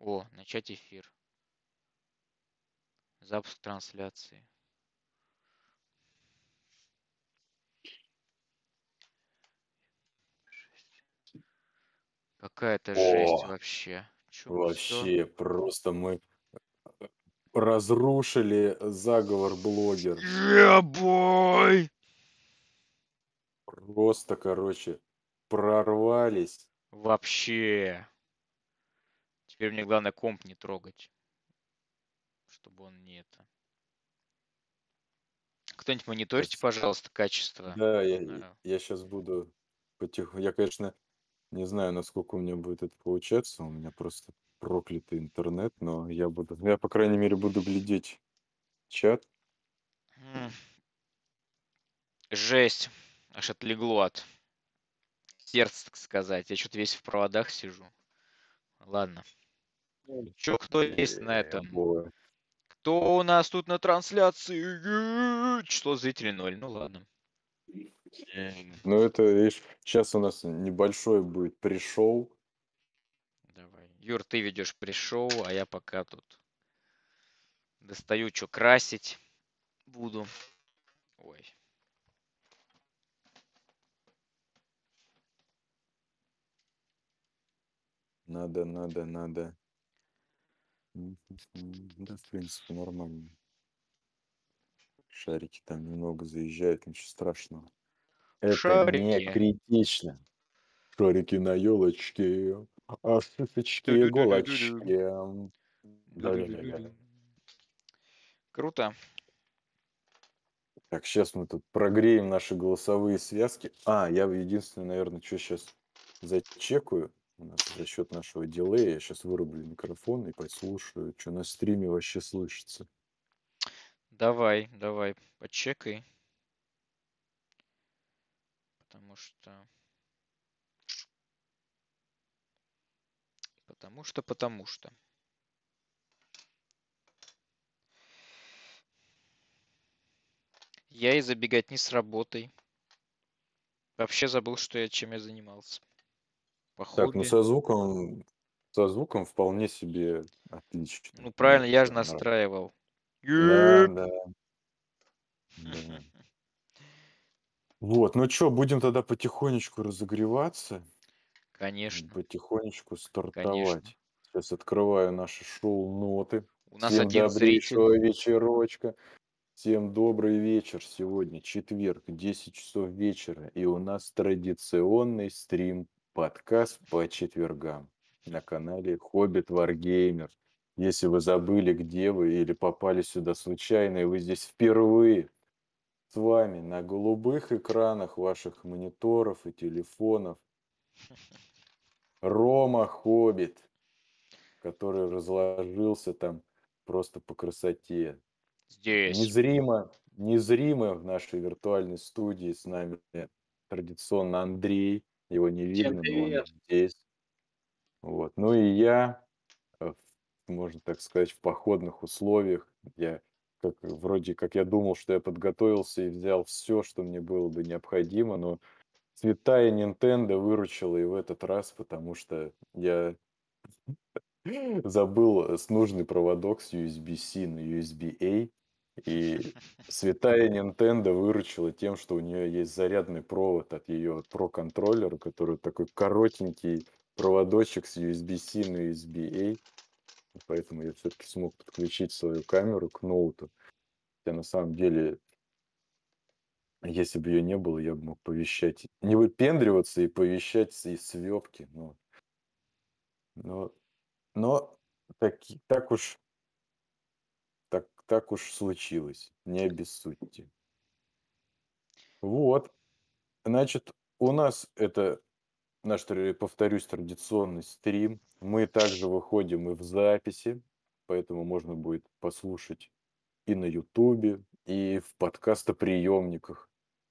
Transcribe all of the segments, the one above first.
О, начать эфир. Запуск трансляции. Какая-то жесть вообще. Чё, вообще, просто мы разрушили заговор блогеров. Yeah, boy! Просто, короче, прорвались. Вообще. Теперь мне главное комп не трогать. Чтобы он не это. Кто-нибудь мониторьте, Щас- пожалуйста, качество. Да, я, я сейчас буду потихоньку. Я, конечно, не знаю, насколько у меня будет это получаться. У меня просто проклятый интернет, но я буду. Я, по крайней мере, буду глядеть чат. Жесть. Аж отлегло от сердца, так сказать. Я что-то весь в проводах сижу. Ладно. Чё, кто есть на Э, этом? Кто у нас тут на трансляции? Число зрителей ноль. Ну ладно. Эм, Ну, это, видишь, сейчас у нас небольшой будет пришел. Давай. Юр, ты ведешь пришел, а я пока тут достаю, что красить буду. Ой. Надо, надо, надо. Да, в принципе, нормально. Шарики там немного заезжают, ничего страшного. Это не Шарики. критично. Шарики на елочке, а шишечки иголочки. Круто. Так, сейчас мы тут прогреем наши голосовые связки. А, я единственное, наверное, что сейчас зачекаю. За счет нашего дилея я сейчас вырублю микрофон и послушаю, что на стриме вообще слышится. Давай, давай, почекай. Потому что... Потому что, потому что. Я из-за беготни с работой. Вообще забыл, что я чем я занимался. По Так, ну со звуком, со звуком вполне себе отлично. Ну правильно, я же настраивал. Да, да, да. Вот, ну что, будем тогда потихонечку разогреваться, Конечно, потихонечку конечно. стартовать. Сейчас открываю наши шоу-ноты. У нас Всем один зритель. добрейшего вечерочка. Всем добрый вечер. Сегодня четверг, 10 часов вечера. И у нас традиционный стрим, подкаст по четвергам на канале Хоббит Варгеймер. Если вы забыли, где вы или попали сюда случайно, и вы здесь впервые, с вами на голубых экранах ваших мониторов и телефонов Рома Хоббит, который разложился там просто по красоте. Здесь. Незримо, незримо в нашей виртуальной студии с нами традиционно Андрей. Его не Всем видно, но он привет. здесь. Вот. Ну и я, э, можно так сказать, в походных условиях. Я как, вроде как я думал, что я подготовился и взял все, что мне было бы необходимо, но святая Nintendo выручила и в этот раз, потому что я забыл с нужный проводок с USB-C на USB-A. И святая Nintendo выручила тем, что у нее есть зарядный провод от ее Pro контроллера, который такой коротенький проводочек с USB-C на USB-A. Поэтому я все-таки смог подключить свою камеру к ноуту. Хотя на самом деле, если бы ее не было, я бы мог повещать, не выпендриваться и повещать из свепки. Но, но, но так, так уж так, уж случилось. Не обессудьте. Вот. Значит, у нас это наш, повторюсь, традиционный стрим. Мы также выходим и в записи, поэтому можно будет послушать и на Ютубе, и в подкастоприемниках,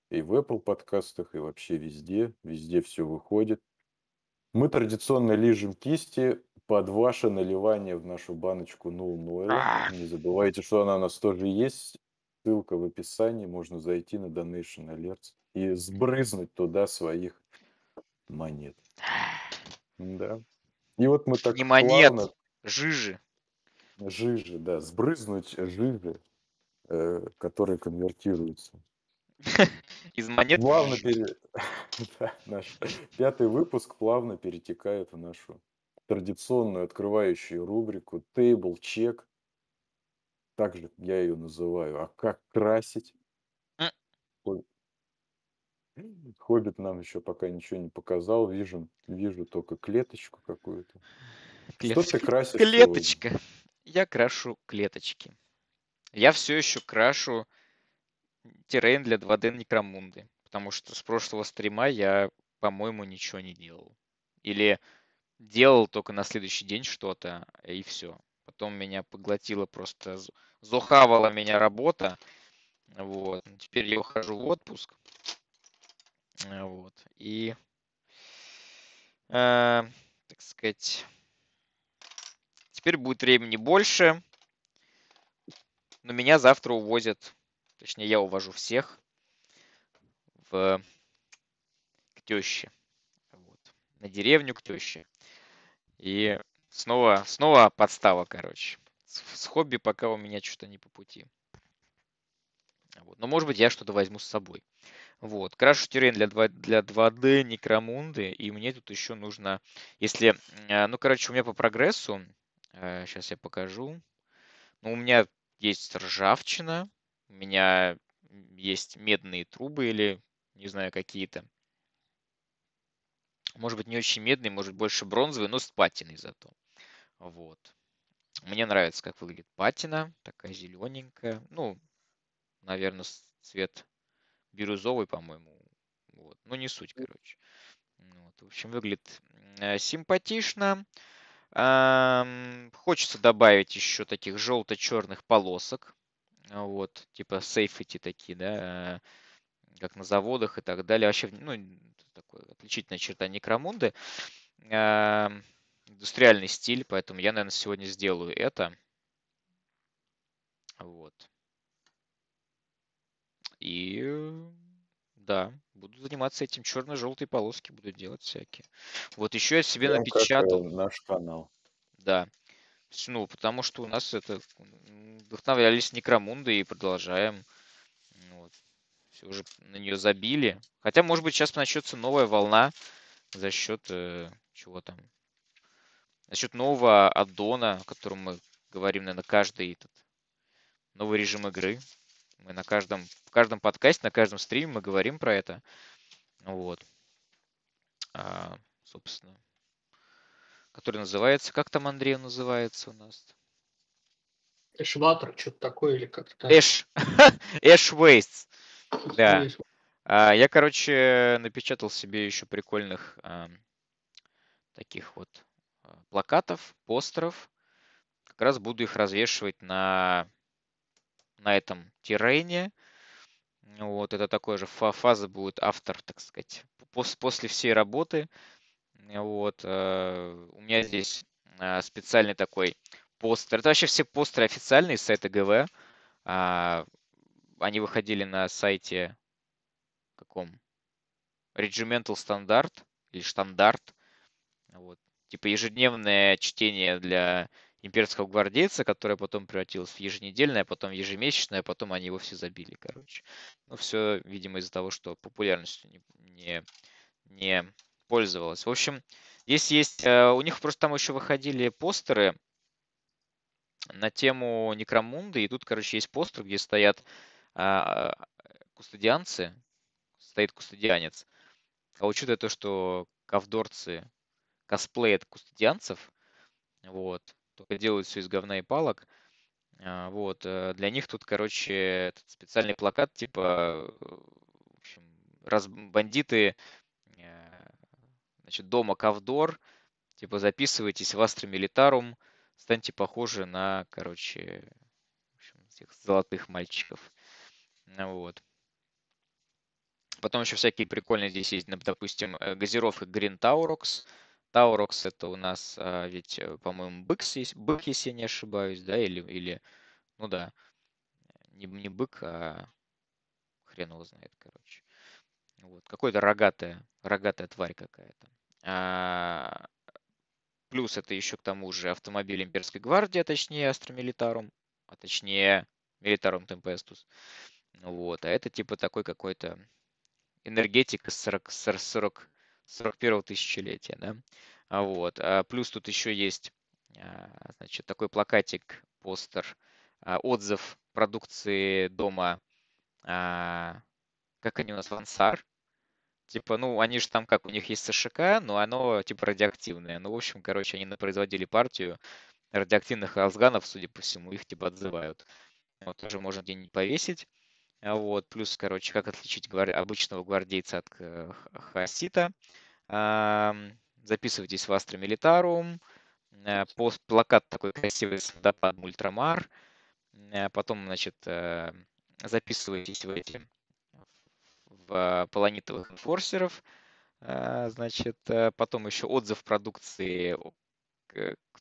и в Apple подкастах, и вообще везде. Везде все выходит. Мы традиционно лижем кисти под ваше наливание в нашу баночку Null Noil. Не забывайте, что она у нас тоже есть. Ссылка в описании. Можно зайти на Donation Alerts и сбрызнуть туда своих монет. Да. И вот мы так Не монет, плавно... жижи. Жижи, да, сбрызнуть жижи, э, которые конвертируются. Из монет Плавно пере... да, наш пятый выпуск плавно перетекает в нашу традиционную открывающую рубрику Table Check. Также я ее называю. А как красить? Хоббит нам еще пока ничего не показал. Вижу, вижу только клеточку какую-то. Что ты красишь Клеточка. Сегодня? Я крашу клеточки. Я все еще крашу террейн для 2D Некромунды. Потому что с прошлого стрима я, по-моему, ничего не делал. Или делал только на следующий день что-то, и все. Потом меня поглотила просто, зухавала меня работа. Вот. Теперь я ухожу в отпуск. Э, вот. И, э, так сказать, теперь будет времени больше. Но меня завтра увозят, точнее, я увожу всех в к теще. Вот. На деревню к теще. И снова, снова подстава, короче. С, с хобби пока у меня что-то не по пути. Вот. Но может быть я что-то возьму с собой. Вот. Крашу террейн для, 2, для 2D Некромунды, и мне тут еще нужно, если, э, ну, короче, у меня по прогрессу, сейчас э, я покажу, ну, у меня есть ржавчина, у меня есть медные трубы или, не знаю, какие-то. Может быть, не очень медные, может больше бронзовые, но с патиной зато. Вот. Мне нравится, как выглядит патина, такая зелененькая. Ну, наверное, цвет бирюзовый, по-моему. Вот. Ну, не суть, короче. Вот. В общем, выглядит э, симпатично. Хочется добавить еще таких желто-черных полосок. Вот, типа safety такие, да, э, как на заводах и так далее. Вообще, ну, такой отличительная черта Некромунды. Э, индустриальный стиль, поэтому я, наверное, сегодня сделаю это. Вот. И да, буду заниматься этим. Черно-желтые полоски буду делать всякие. Вот еще я себе Прям напечатал. Как, наш канал. Да. Ну, потому что у нас это вдохновлялись Некромунды и продолжаем. Все уже на нее забили. Хотя, может быть, сейчас начнется новая волна за счет э, чего там? За счет нового аддона, о котором мы говорим, наверное, каждый этот новый режим игры. Мы на каждом, в каждом подкасте, на каждом стриме мы говорим про это. Вот. А, собственно. Который называется... Как там Андрей называется у нас? Эшватер, что-то такое или как-то. Эш. Эш Да. А, я, короче, напечатал себе еще прикольных а, таких вот а, плакатов, постеров. Как раз буду их развешивать на на этом террейне. Вот, это такой же фаза будет автор, так сказать, после всей работы. Вот, э, у меня здесь э, специальный такой постер. Это вообще все постеры официальные с сайта ГВ. А, они выходили на сайте каком? Regimental Standard или Стандарт. Вот. Типа ежедневное чтение для имперского гвардейца, которая потом превратилась в еженедельное, потом в ежемесячное, потом они его все забили, короче. Ну, все, видимо, из-за того, что популярностью не, не, не пользовалась. В общем, здесь есть... Э, у них просто там еще выходили постеры на тему Некромунды, и тут, короче, есть постер, где стоят кустодианцы, стоит кустодианец. А учитывая то, что ковдорцы косплеят кустодианцев, вот, только делают все из говна и палок. А, вот, э, для них тут, короче, этот специальный плакат, типа, в общем, раз бандиты, э, значит, дома Cawdor, типа, записывайтесь в Astra Militarum, станьте похожи на, короче, в общем, этих золотых мальчиков. Вот. Потом еще всякие прикольные здесь есть, допустим, э, газировка Green Taurox, Taurox это у нас а, ведь, э, по-моему, бык, бык, если я не ошибаюсь, да, или, или ну да, не, не бык, а хрен его знает, короче. Вот, какой-то рогатая, рогатая тварь какая-то. А, плюс это еще к тому же автомобиль имперской гвардии, а точнее Militarum, а точнее Militarum Tempestus. Вот, а это типа такой какой-то энергетик из 40, 40, 41 тысячелетия, да. А вот, а плюс тут еще есть, а, значит, такой плакатик, постер, а, отзыв продукции дома, а, как они у нас, Вансар, Типа, ну, они же там как, у них есть СШК, но оно типа радиоактивное. Ну, в общем, короче, они производили партию радиоактивных алсганов, судя по всему, их типа отзывают. Вот, тоже можно где-нибудь повесить. А вот, плюс, короче, как отличить гвар... обычного гвардейца от э, хаосита. Записывайтесь в Astra Militarum. Э, пост, плакат такой красивый с водопадом Ультрамар. Э, потом, значит, записывайтесь в эти в паланитовых enforcer ов. А, значит, потом еще отзыв продукции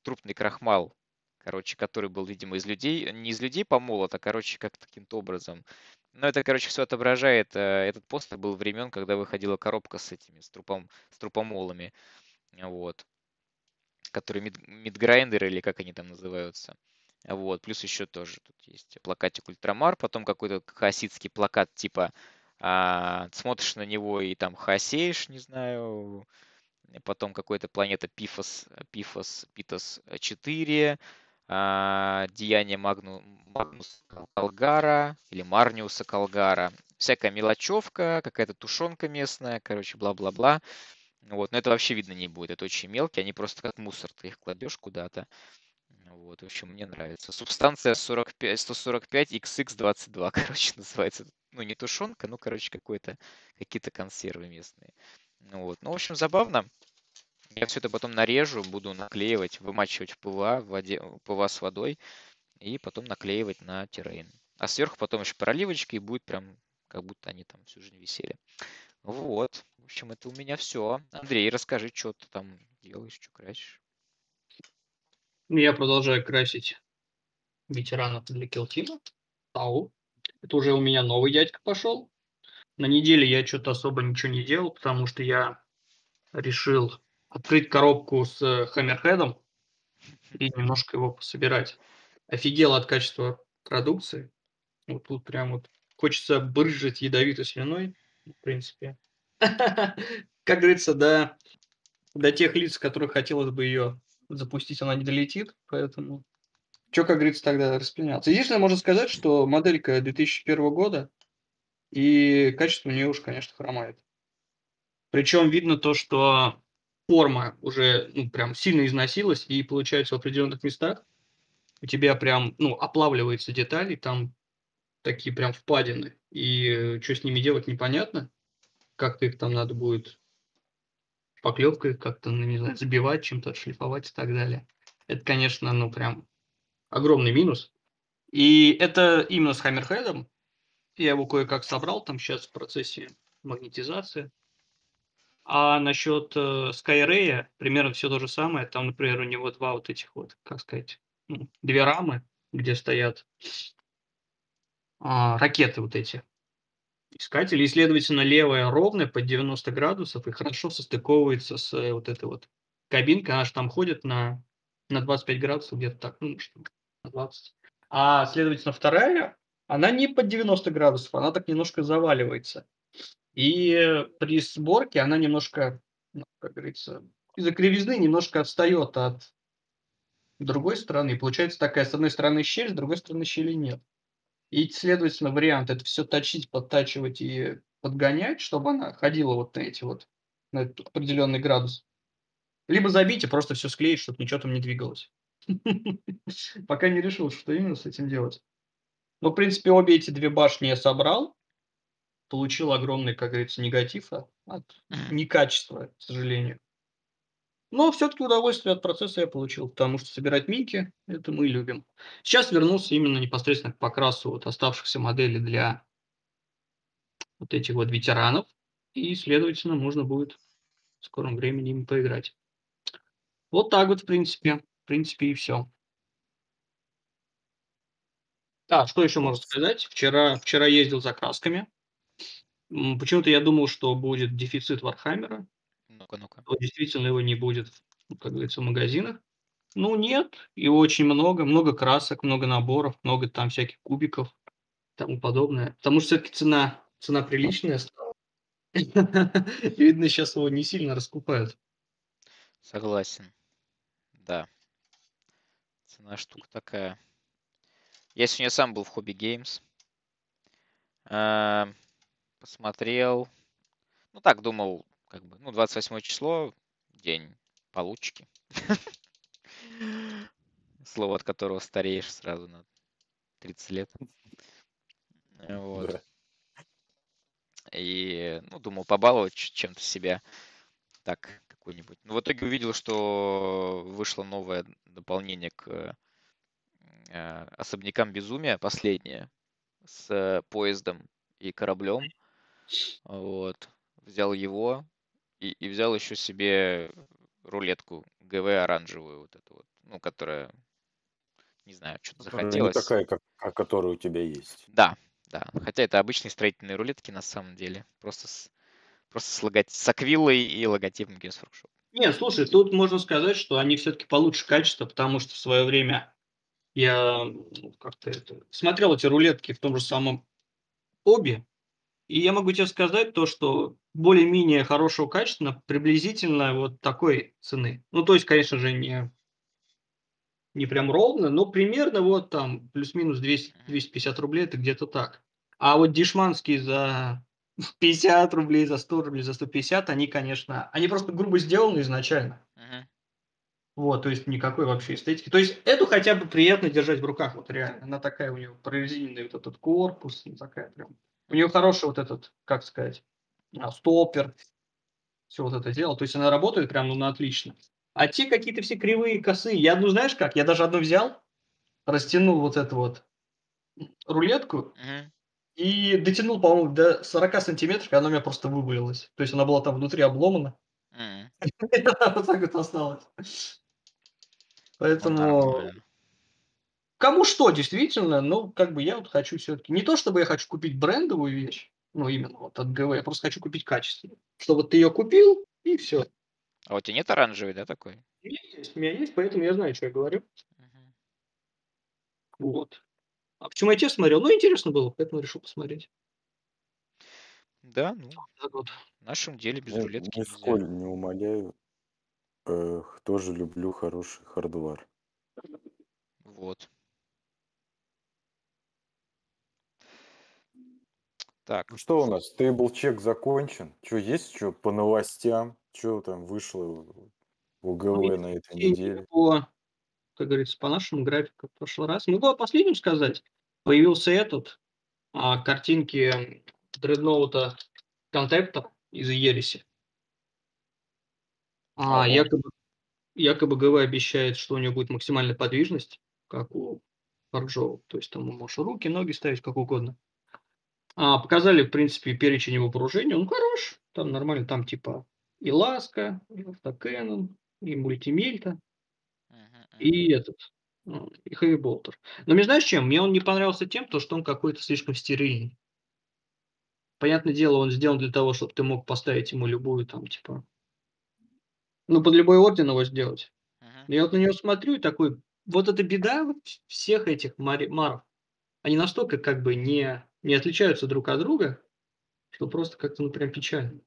трупный крахмал, короче, который был, видимо, из людей, не из людей помолот, а, короче, как каким-то образом. Но это, короче, все отображает, э, этот постер был времен, когда выходила коробка с этими, с, трупом, с трупомолами, вот, которые мид, мидграйндеры или как они там называются. Вот, плюс еще тоже тут есть плакатик Ультрамар, потом какой-то хасидский плакат типа а, смотришь на него и там хасеешь, не знаю, потом какой-то планета Пифос, Пифос, Питос 4, а, Деяние Магну, Магнуса Калгара или Марниуса Калгара. Всякая мелочевка, какая-то тушенка местная, короче, бла-бла-бла. Вот, но это вообще видно не будет, это очень мелкие, они просто как мусор, ты их кладешь куда-то. Вот, в общем, мне нравится. Субстанция 45, 145 XX22, короче, называется ну, не тушенка, ну, короче, какой-то, какие-то консервы местные. Ну, вот. Ну, в общем, забавно. Я все это потом нарежу, буду наклеивать, вымачивать в ПВА, в воде, ПВА с водой, и потом наклеивать на terrain. А сверху потом еще проливочка, и будет прям, как будто они там всю жизнь висели. Вот. В общем, это у меня все. Андрей, расскажи, что ты там делаешь, что красишь. Я продолжаю красить ветеранов для Килтима. Тау. Это уже у меня новый дядька пошел. На неделе я что-то особо ничего не делал, потому что я решил открыть коробку с Хаммерхедом и немножко его пособирать. Офигел от качества продукции. Вот тут прям вот хочется брызжить ядовитой слюной, в принципе. Как говорится, до, до тех лиц, которых хотелось бы ее запустить, она не долетит, поэтому что, как говорится, тогда распыляться? Единственное, можно сказать, что моделька 2001 года, и качество у нее уж, конечно, хромает. Причем видно то, что форма уже ну, прям сильно износилась, и получается в определенных местах у тебя прям, ну, оплавливаются детали, там такие прям впадины, и что с ними делать непонятно, как-то их там надо будет поклевкой как-то, ну, не знаю, забивать, чем-то шлифовать и так далее. Это, конечно, ну, прям огромный минус. И это именно с Хаммерхедом. Я его кое-как собрал там сейчас в процессе магнетизации. А насчет э, Skyray примерно все то же самое. Там, например, у него два вот этих вот, как сказать, ну, две рамы, где стоят а, ракеты вот эти. Искатели, и, следовательно, левая ровная под 90 градусов и хорошо состыковывается с э, вот этой вот кабинкой. Она же там ходит на, на 25 градусов где-то так, ну, что 20. А, следовательно, вторая, она не под 90 градусов, она так немножко заваливается. И при сборке она немножко, ну, как говорится, из-за кривизны немножко отстает от другой стороны. И получается такая, с одной стороны щель, с другой стороны щели нет. И, следовательно, вариант это все точить, подтачивать и подгонять, чтобы она ходила вот на эти вот, на этот определенный градус. Либо забить и просто все склеить, чтобы ничего там не двигалось. Пока не решил, что именно с этим делать. Но, в принципе, обе эти две башни я собрал. Получил огромный, как говорится, негатив от, от некачества, к сожалению. Но все-таки удовольствие от процесса я получил, потому что собирать минки – это мы любим. Сейчас вернулся именно непосредственно к покрасу вот оставшихся моделей для вот этих вот ветеранов. И, следовательно, можно будет в скором времени им поиграть. Вот так вот, в принципе принципе, и все. А, что еще можно сказать? Вчера, вчера ездил за красками. Почему-то я думал, что будет дефицит Вархаммера. Ну-ка, ну-ка. Но действительно его не будет. как говорится, в магазинах. Ну, нет, и очень много, много красок, много наборов, много там всяких кубиков и тому подобное. Потому что все-таки цена, цена приличная стала. Видно, сейчас его не сильно раскупают. Согласен. Да. Цена штука такая. Я сегодня сам был в Хобби Геймс. Посмотрел. Ну так, думал, как бы, ну, 28 число, день получки. Слово, от которого стареешь сразу на 30 лет. Вот. Да. И, ну, думал побаловать чем-то себя. Так, какой-нибудь. Но в итоге увидел, что вышло новое дополнение к э, особнякам безумия, последнее, с поездом и кораблем. Вот. Взял его и, и взял еще себе рулетку ГВ оранжевую, вот эту вот, ну, которая, не знаю, что-то захотелось. Не такая, как, которая у тебя есть. Да, да. Хотя это обычные строительные рулетки на самом деле. Просто с, просто с, лого... с аквилой и логотипом Games Workshop. Не, слушай, тут можно сказать, что они все-таки получше качество, потому что в свое время я ну, как-то это, смотрел эти рулетки в том же самом обе, и я могу тебе сказать то, что более-менее хорошего качества приблизительно вот такой цены. Ну, то есть, конечно же, не, не прям ровно, но примерно вот там плюс-минус 200, 250 рублей, это где-то так. А вот дешманские за 50 рублей, за 100 рублей, за 150, они, конечно, они просто грубо сделаны изначально. Uh-huh. Вот, то есть никакой вообще эстетики. То есть эту хотя бы приятно держать в руках, вот реально. Она такая у нее прорезиненный вот этот корпус, ну, такая прям у нее хороший вот этот, как сказать, а, стопер, все вот это дело. То есть она работает прям ну, на отлично. А те какие-то все кривые, косые. Я одну, знаешь как, я даже одну взял, растянул вот эту вот рулетку и дотянул, по-моему, до 40 сантиметров, и она у меня просто вывалилась. То есть она была там внутри обломана. Вот так вот осталась. Поэтому... Кому что, действительно, ну, как бы я вот хочу все-таки... Не то, чтобы я хочу купить брендовую вещь, ну, именно вот от ГВ, я просто хочу купить качественную. Чтобы ты ее купил, и все. А у тебя нет оранжевой, да, такой? У меня есть, у меня есть, поэтому я знаю, что я говорю. Угу. Вот. А почему я тебе смотрел? Ну, интересно было, поэтому решил посмотреть. Да, ну, вот. в нашем деле без рулетки Нисколь не умоляю. Э, тоже люблю хороший хардвар. Вот. Так. Ну что у нас? Тейбл-чек закончен. Что, есть что по новостям? Что там вышло в УГВ ну, на этой неделе? По, как говорится, по нашему графику в прошлый раз. Могу о последнем сказать. Появился этот, а, картинки дредноута контептор из Ереси. А, якобы, якобы ГВ обещает, что у него будет максимальная подвижность, как у Харджоу. То есть там можешь руки, ноги ставить как угодно. А, показали, в принципе, перечень его вооружения. Он хорош. Там нормально. Там типа и Ласка, и Автокэнон, и Мультимельта, и этот, ну, и Хэви Болтер. Но мне знаешь чем? Мне он не понравился тем, то, что он какой-то слишком стерильный. Понятное дело, он сделан для того, чтобы ты мог поставить ему любую там, типа, ну, под любой орден его сделать. Uh-huh. Я вот на него смотрю и такой, вот эта беда всех этих маров. Они настолько как бы не не отличаются друг от друга, что просто как-то, ну, прям печально.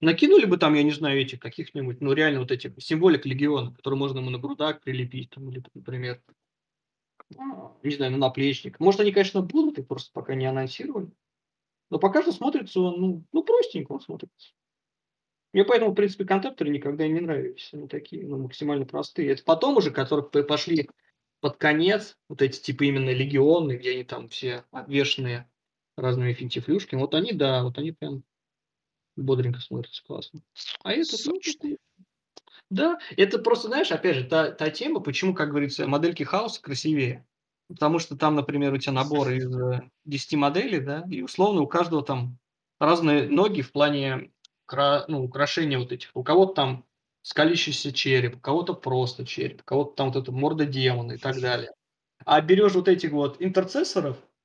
Накинули бы там, я не знаю, этих каких-нибудь, ну, реально вот этих символик легиона, которые можно ему на грудак прилепить, там, или, например, не знаю, на наплечник. Может, они, конечно, будут, их просто пока не анонсировали. Но пока что смотрится он, ну, ну простенько он смотрится. Мне поэтому, в принципе, контепторы никогда не нравились. Они такие, ну, максимально простые. Это потом уже, которых пошли под конец, вот эти типа именно легионы, где они там все обвешенные разными финтифлюшками. Вот они, да, вот они прям бодренько смотрятся классно. А это, ну, да, это просто, знаешь, опять же, та, та тема, почему, как говорится, модельки хаоса красивее. Потому что там, например, у тебя набор из 10 э, моделей, да, и условно у каждого там разные ноги в плане ну, украшения вот этих. У кого-то там скалящийся череп, у кого-то просто череп, у кого-то там вот эта морда демона и так далее. А берешь вот этих вот интерцессоров, у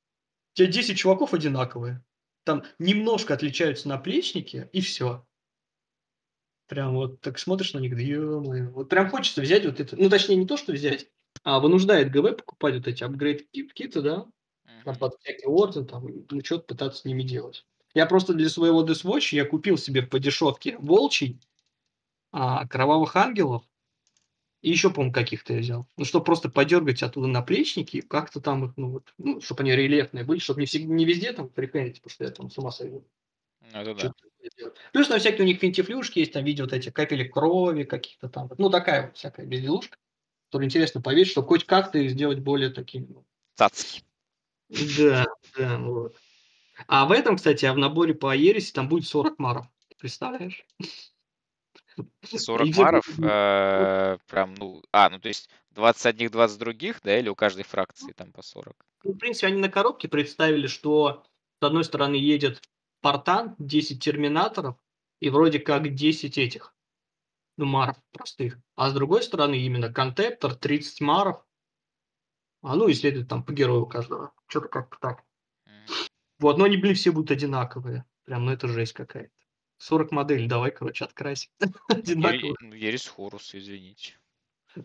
тебя 10 чуваков одинаковые. Там немножко отличаются наплечники, и все. Прям вот так смотришь на них, да. Вот прям хочется взять вот это. Ну, точнее, не то, что взять, а вынуждает ГВ покупать вот эти апгрейд-киты, да, там под всякий орден, там, ну, что-то пытаться с ними делать. Я просто для своего Deathwatch я купил себе по дешевке волчий, а, кровавых ангелов, и еще, по-моему, каких-то я взял. Ну, чтобы просто подергать оттуда наплечники, как-то там их, ну, вот, ну, чтобы они рельефные были, чтобы не, всегда, не везде там прикольнуть, потому что я там с ума сойду. Ну, это да. Плюс на всякие у них финтифлюшки есть, там видео вот эти капели крови каких-то там. Ну, такая вот всякая безделушка, которую интересно повесить, чтобы хоть как-то их сделать более такими. ну, Цацки. Да, да, вот. А в этом, кстати, а в наборе по Ереси там будет 40 маров. Представляешь? 40 И все маров, э, прям, ну, а, ну, то есть 20 одних, 20 других, да, или у каждой фракции там по 40? Ну, в принципе, они на коробке представили, что с одной стороны едет Спартан, 10 терминаторов и вроде как 10 этих, ну, маров простых. А с другой стороны именно контептор, 30 маров. А ну и следует там по герою каждого. Что-то как-то так. Вот, но они, блин, все будут одинаковые. Прям, ну это жесть какая-то. 40 моделей, давай, короче, открасим. Одинаковых. Ери- ну, Ересь Хорус, извините.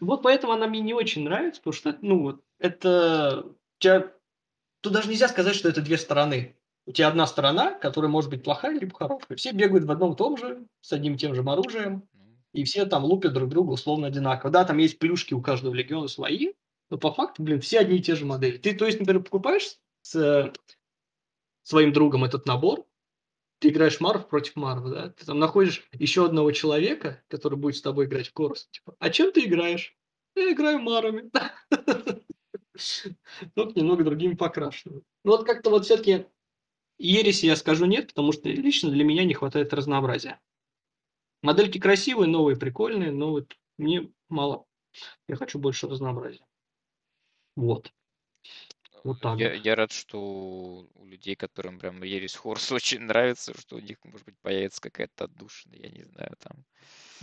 Вот поэтому она мне не очень нравится, потому что, ну вот, это... тебя- Тут даже нельзя сказать, что это две стороны. У тебя одна сторона, которая может быть плохая либо хорошая. Все бегают в одном и том же, с одним и тем же оружием, Ну, и все там лупят друг друга условно одинаково. Да, там есть плюшки у каждого легиона свои, но по факту, блин, все одни и те же модели. Ты, то есть, например, покупаешь с э, своим другом этот набор, ты играешь Марв против Марва, да? Ты там находишь еще одного человека, который будет с тобой играть в Корус. Типа, а чем ты играешь? Я играю Марами. Только немного другими покрашенными. Ну вот как-то вот все-таки Ереси я скажу нет, потому что лично для меня не хватает разнообразия. Модельки красивые, новые, прикольные, но вот мне мало. Я хочу больше разнообразия. Вот. Вот так я, я рад, что у людей, которым прям Ересь Хорс очень нравится, что у них, может быть, появится какая-то отдушина, я не знаю, там,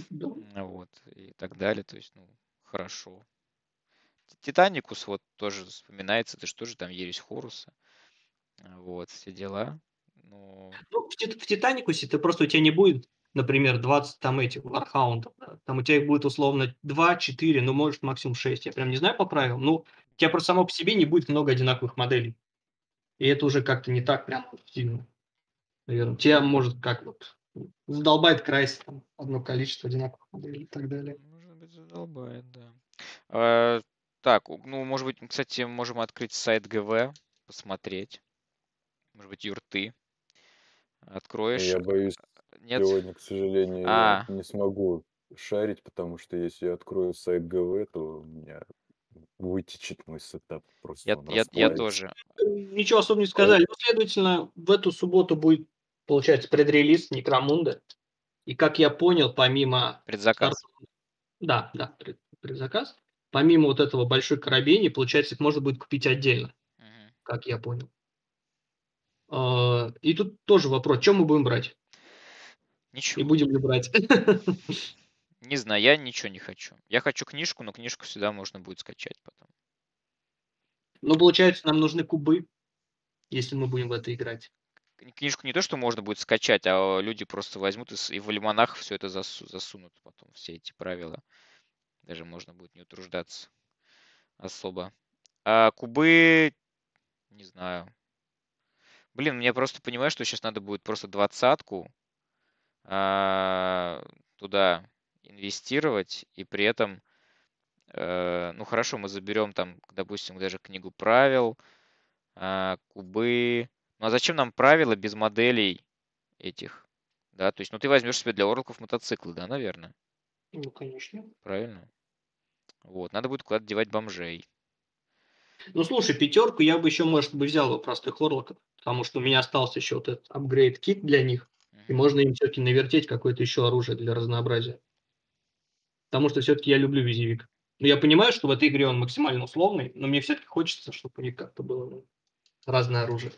Да. ну вот, и так далее. То есть, ну, хорошо. Титаникус вот тоже вспоминается, это же тоже там Ересь Хоруса. А, Вот, все дела. Ну, Ну, в, Тит- в Титаникусе ты просто у тебя не будет, например, 20 там этих вархаундов. да. Там у тебя их будет условно 2, 4, ну, может, максимум 6. Я прям не знаю по правилам. Ну, у тебя просто само по себе не будет много одинаковых моделей. И это уже как-то не так прям сильно. Наверное. Тебя может как вот задолбает красить там, одно количество одинаковых моделей и так далее. может быть, задолбает, да. А, так, ну, может быть, кстати, можем открыть сайт ГВ, посмотреть. Может быть, юрты. Откроешь? Я боюсь, Нет? сегодня, к сожалению, А. я не смогу шарить, потому что если я открою сайт ГВ, то у меня вытечет мой сетап. Просто Я, он я, я расплавится. тоже. Ничего особо не сказали. Ну, следовательно, в эту субботу будет, получается, предрелиз Некромунда. И как я понял, помимо Предзаказ. Да, да, пред- предзаказ. Помимо вот этого большой коробейни, получается, их можно будет купить отдельно, Мгм. как я понял. А, И тут тоже вопрос, чем мы будем брать? И Ничего. будем ли брать? Не знаю, я ничего не хочу. Я хочу книжку, но книжку всегда можно будет скачать потом. Ну, получается, нам нужны кубы, если мы будем в это играть. Кни- Книжку не то, что можно будет скачать, а люди просто возьмут и, и в альманах все это засу- засунут потом, все эти правила. Даже можно будет не утруждаться особо. А кубы, не знаю. Блин, мне просто понимаю, что сейчас надо будет просто двадцатку а, туда инвестировать, и при этом, э, ну хорошо, мы заберем там, допустим, даже книгу правил, а, кубы. Ну а зачем нам правила без моделей этих? Да, то есть, ну ты возьмешь себе для орликов мотоциклы, да, наверное, Ну, конечно. правильно? Вот, надо будет куда-то девать бомжей. Ну, слушай, пятерку я бы еще, может быть, взял у простых орлоков, потому что у меня остался еще вот этот апгрейд-кит для них, и можно им все-таки навертеть какое-то еще оружие для разнообразия. Потому что все-таки я люблю визивик. Но я понимаю, что в этой игре он максимально условный, но мне все-таки хочется, чтобы у них как-то было ну, разное оружие.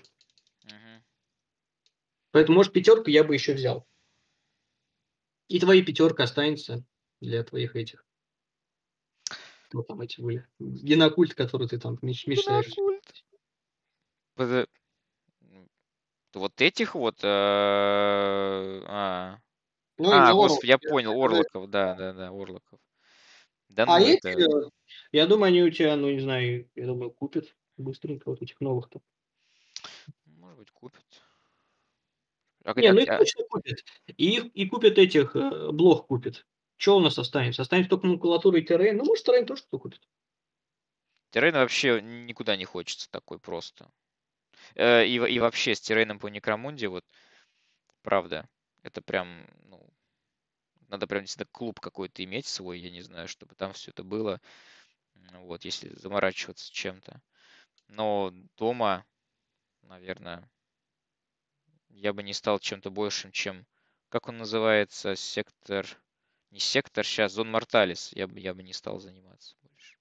Поэтому, может, пятерку я бы еще взял. И твои пятерка останется для твоих этих. Кто там эти были? Генокульт, который ты там меч- мечтаешь. Генокульт. Вот этих вот... э, а, Ну, а, господи, я понял, Орлоков, да, да, да, Орлоков. Да, а ну, эти, это... я думаю, они у тебя, ну, не знаю, я думаю, купят быстренько вот этих новых-то. Может быть, купят. А, не, ну их точно купят. И, и купят этих, э, блох купят. Что у нас останется? Останется только макулатура и террейн. Ну, может, террейн тоже кто купит. Террейн вообще никуда не хочется такой просто. Э, и, и вообще с террейном по Некромунде, вот, правда, это прям, ну, надо прям всегда клуб какой-то иметь свой, я не знаю, чтобы там все это было. Вот, если заморачиваться чем-то. Но дома, наверное, я бы не стал чем-то большим, чем, как он называется, сектор, не сектор, сейчас, зон Морталис, я бы, я бы не стал заниматься больше.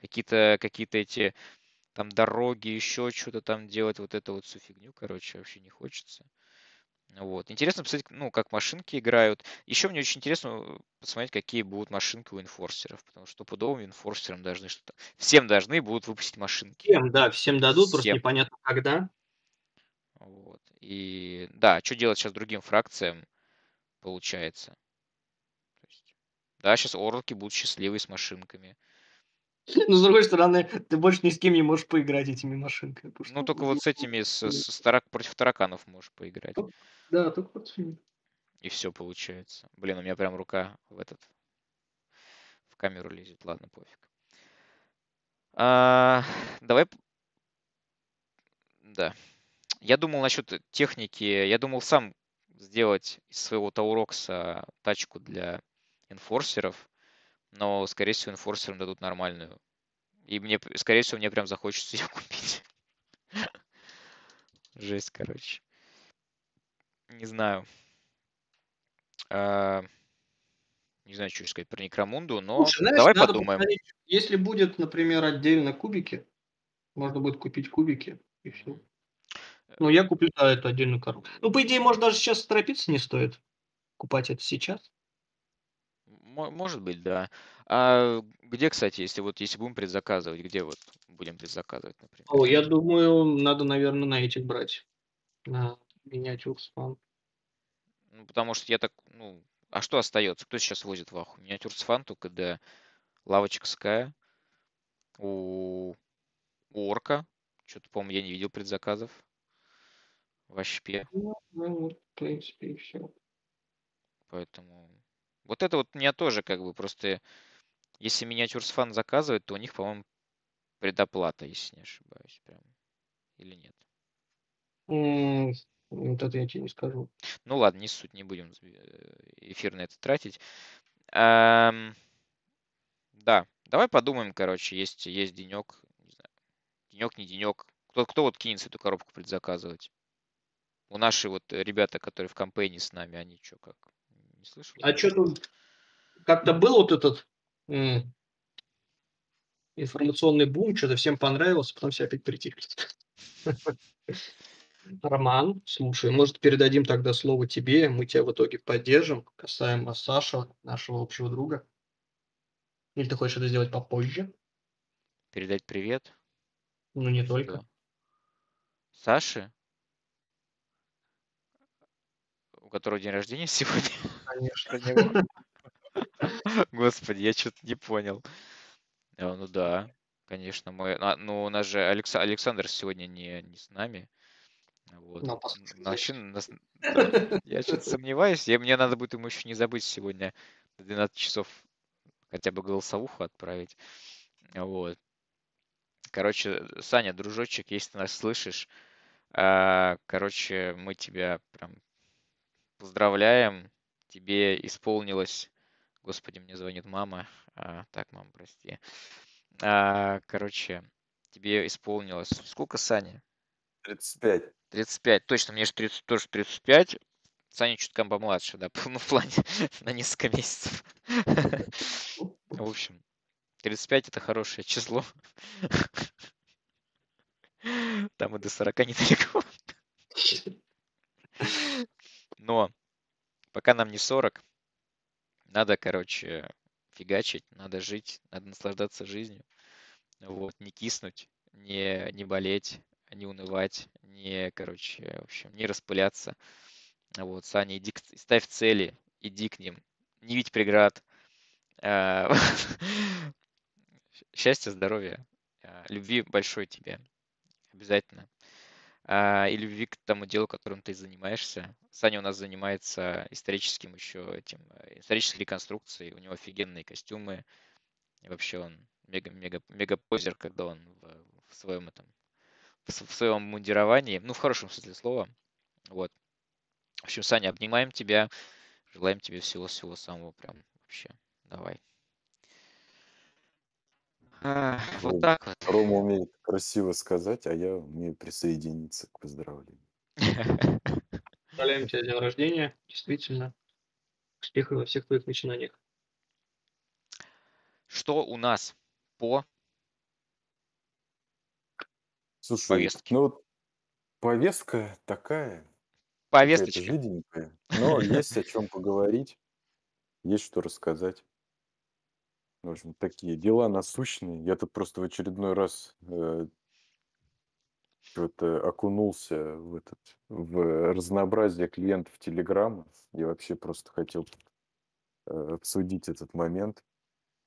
Какие-то какие эти там дороги, еще что-то там делать, вот это вот всю фигню, короче, вообще не хочется. Вот. Интересно посмотреть, ну, как машинки играют. Еще мне очень интересно посмотреть, какие будут машинки у инфорсеров, потому что пудовым инфорсерам должны что-то... Всем должны будут выпустить машинки. Всем, да, всем дадут, всем. просто непонятно когда. Вот. И да, что делать сейчас другим фракциям, получается. есть, да, сейчас орлки будут счастливы с машинками. Но с другой стороны, ты больше ни с кем не можешь поиграть этими машинками. Ну, только вот с этими, с, с тарак, против тараканов можешь поиграть. Да, только против них. И все получается. Блин, у меня прям рука в этот в камеру лезет. Ладно, пофиг. А, давай. Да. Я думал насчет техники. Я думал сам сделать из своего Таурокса тачку для энфорсеров но, скорее всего, инфорсерам дадут нормальную. И мне, скорее всего, мне прям захочется ее купить. Жесть, короче. Не знаю. А, не знаю, что сказать про Некромунду, но Слушай, знаешь, давай подумаем. Если будет, например, отдельно кубики, можно будет купить кубики и все. Ну, я куплю да, эту отдельную коробку. Ну, по идее, может, даже сейчас торопиться не стоит. Купать это сейчас. Может быть, да. А где, кстати, если вот если будем предзаказывать, где вот будем предзаказывать, например? О, я думаю, надо, наверное, на этих брать. На миниатюр спам. Ну, потому что я так, ну, а что остается? Кто сейчас возит ваху? Миниатюр фан только да лавочка Ская. У, у Орка. Что-то, по-моему, я не видел предзаказов. В HP. Ну, ну, в принципе, и все. Поэтому вот это вот меня тоже как бы просто... Если миниатюрс фан заказывает, то у них, по-моему, предоплата, если не ошибаюсь. Прям. Или нет? Mm, вот это я тебе не скажу. Ну ладно, не суть, не будем э, эфир на это тратить. Эм, да, давай подумаем, короче, есть, есть денек, не знаю, денек, не денек. Кто, кто вот кинется эту коробку предзаказывать? У наши вот ребята, которые в кампании с нами, они что, как? Слышал. А что тут как-то был вот этот м- информационный бум, что-то всем понравилось, потом все опять притихли. Роман, слушай, может, передадим тогда слово тебе, мы тебя в итоге поддержим, касаемо Саша, нашего общего друга. Или ты хочешь это сделать попозже? Передать привет? Ну, не только. Саше? У которого день рождения сегодня? Конечно. Господи, я что-то не понял. А, ну да, конечно. Мы, а, ну, у нас же Алекс, Александр сегодня не, не с нами. Вот. Но, Вообще, нас, да, я что-то сомневаюсь. Я, мне надо будет ему еще не забыть сегодня до 12 часов хотя бы голосовуху отправить. Вот. Короче, Саня, дружочек, если ты нас слышишь, а, короче, мы тебя прям поздравляем тебе исполнилось... Господи, мне звонит мама. А, так, мама, прости. А, короче, тебе исполнилось... Сколько, Саня? 35. 35. Точно, мне же 30, тоже 35. Саня чутка помладше, да, ну, в плане на несколько месяцев. В общем, 35 это хорошее число. Там и до 40 недалеко. Но пока нам не 40, надо, короче, фигачить, надо жить, надо наслаждаться жизнью. Вот, не киснуть, не, не болеть, не унывать, не, короче, в общем, не распыляться. Вот, Саня, иди, ставь цели, иди к ним, не видь преград. А, счастья, здоровья, а, любви большой тебе. Обязательно. А, и любви к тому делу, которым ты занимаешься. Саня у нас занимается историческим еще этим, э, исторической реконструкцией. У него офигенные костюмы. И вообще он мега-мега мега позер, когда он в, в своем этом в, в своем мундировании, ну, в хорошем смысле слова. Вот. В общем, Саня, обнимаем тебя. Желаем тебе всего-всего самого прям вообще. Давай. А, вот так вот. Рома умеет красиво сказать, а я умею присоединиться к поздравлению. Поздравляем тебя с днем рождения. Действительно. Успехов во всех твоих начинаниях. Что у нас по Слушай, повестке? ну вот повестка такая, Повесточка. жиденькая, но есть о чем поговорить, есть что рассказать. В общем, такие дела насущные. Я тут просто в очередной раз э, окунулся в этот в разнообразие клиентов Телеграма. и вообще просто хотел э, обсудить этот момент.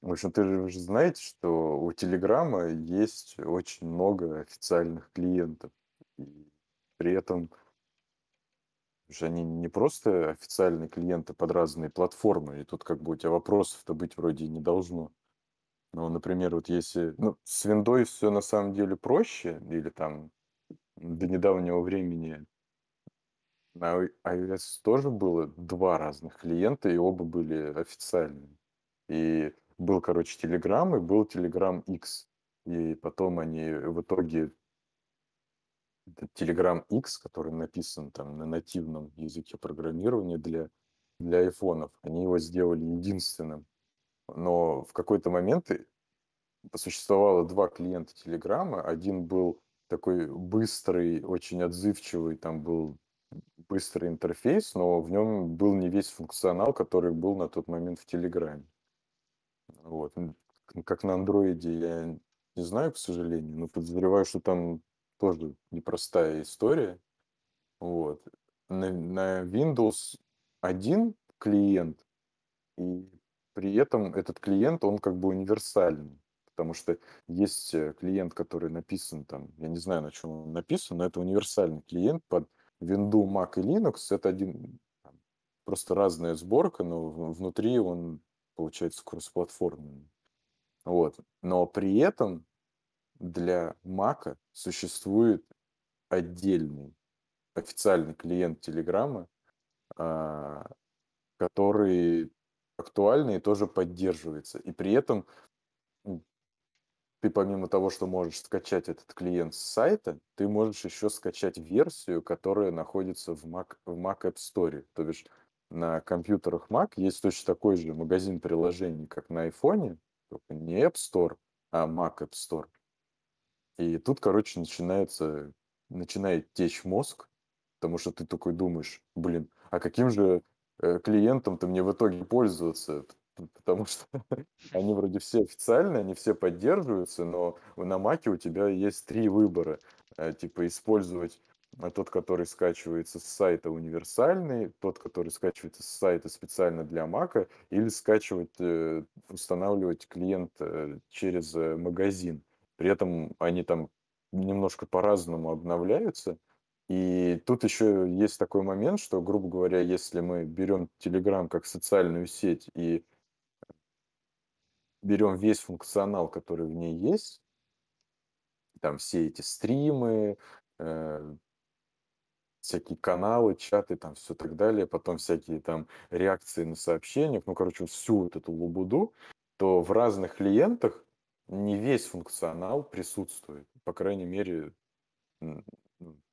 В общем, ты же знаете, что у Телеграма есть очень много официальных клиентов. И при этом же они не просто официальные клиенты под разные платформы, и тут как бы у тебя вопросов-то быть вроде не должно. Ну, например, вот если... Ну, с Windows все на самом деле проще, или там до недавнего времени на iOS тоже было два разных клиента, и оба были официальные. И был, короче, Telegram и был Telegram X. И потом они в итоге Telegram X, который написан там на нативном языке программирования для, для айфонов, они его сделали единственным. Но в какой-то момент существовало два клиента Телеграма. Один был такой быстрый, очень отзывчивый, там был быстрый интерфейс, но в нем был не весь функционал, который был на тот момент в Телеграме. Вот. Как на андроиде я не знаю, к сожалению, но подозреваю, что там тоже непростая история. Вот. На, на Windows один клиент, и при этом этот клиент, он как бы универсальный. Потому что есть э, клиент, который написан там, я не знаю, на чем он написан, но это универсальный клиент под Windows, Mac и Linux. Это один, просто разная сборка, но внутри он получается кроссплатформенный. Вот. Но при этом для Mac существует отдельный официальный клиент Телеграма, а, который актуальный и тоже поддерживается. И при этом ты помимо того, что можешь скачать этот клиент с сайта, ты можешь еще скачать версию, которая находится в Mac, в Mac App Store. То бишь на компьютерах Mac есть точно такой же магазин приложений, как на iPhone, только не App Store, а Mac App Store. И тут, короче, начинается, начинает течь мозг, потому что ты такой думаешь, блин, а каким же э, клиентом-то мне в итоге пользоваться? потому что они вроде все официальные, они все поддерживаются, но на Маке у тебя есть три выбора. Э, типа использовать э, тот, который скачивается с сайта универсальный, тот, который скачивается с сайта специально для Мака, или скачивать, устанавливать клиент через магазин. При этом они там немножко по-разному обновляются. И тут еще есть такой момент, что, грубо говоря, если мы берем Telegram как социальную сеть и берем весь функционал, который в ней есть, там все эти стримы, э, всякие каналы, чаты, там все так далее, потом всякие там реакции на сообщения, ну, короче, всю вот эту лабуду, то в разных клиентах не весь функционал присутствует, по крайней мере, ну,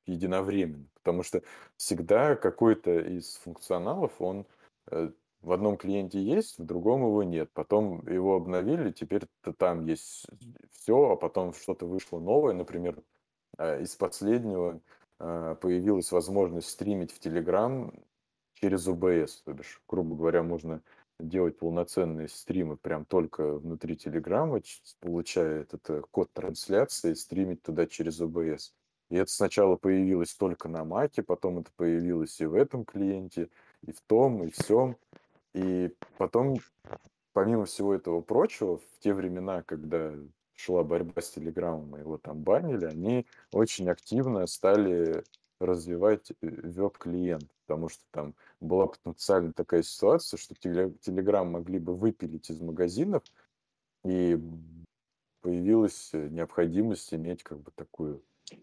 единовременно, потому что всегда какой-то из функционалов, он э, в одном клиенте есть, в другом его нет. Потом его обновили, теперь там есть все, а потом что-то вышло новое. Например, э, из последнего э, появилась возможность стримить в Telegram через OBS. То бишь, грубо говоря, можно делать полноценные стримы прям только внутри Телеграма, получая этот э, код трансляции, стримить туда через OBS. И это сначала появилось только на Маке, потом это появилось и в этом клиенте, и в том, и в всем. И потом, помимо всего этого прочего, в те времена, когда шла борьба с Телеграмом, и его там банили, они очень активно стали развивать э, веб-клиент, потому что там была потенциально такая ситуация, что Телеграм могли бы выпилить из магазинов, и появилась э, необходимость иметь как бы такую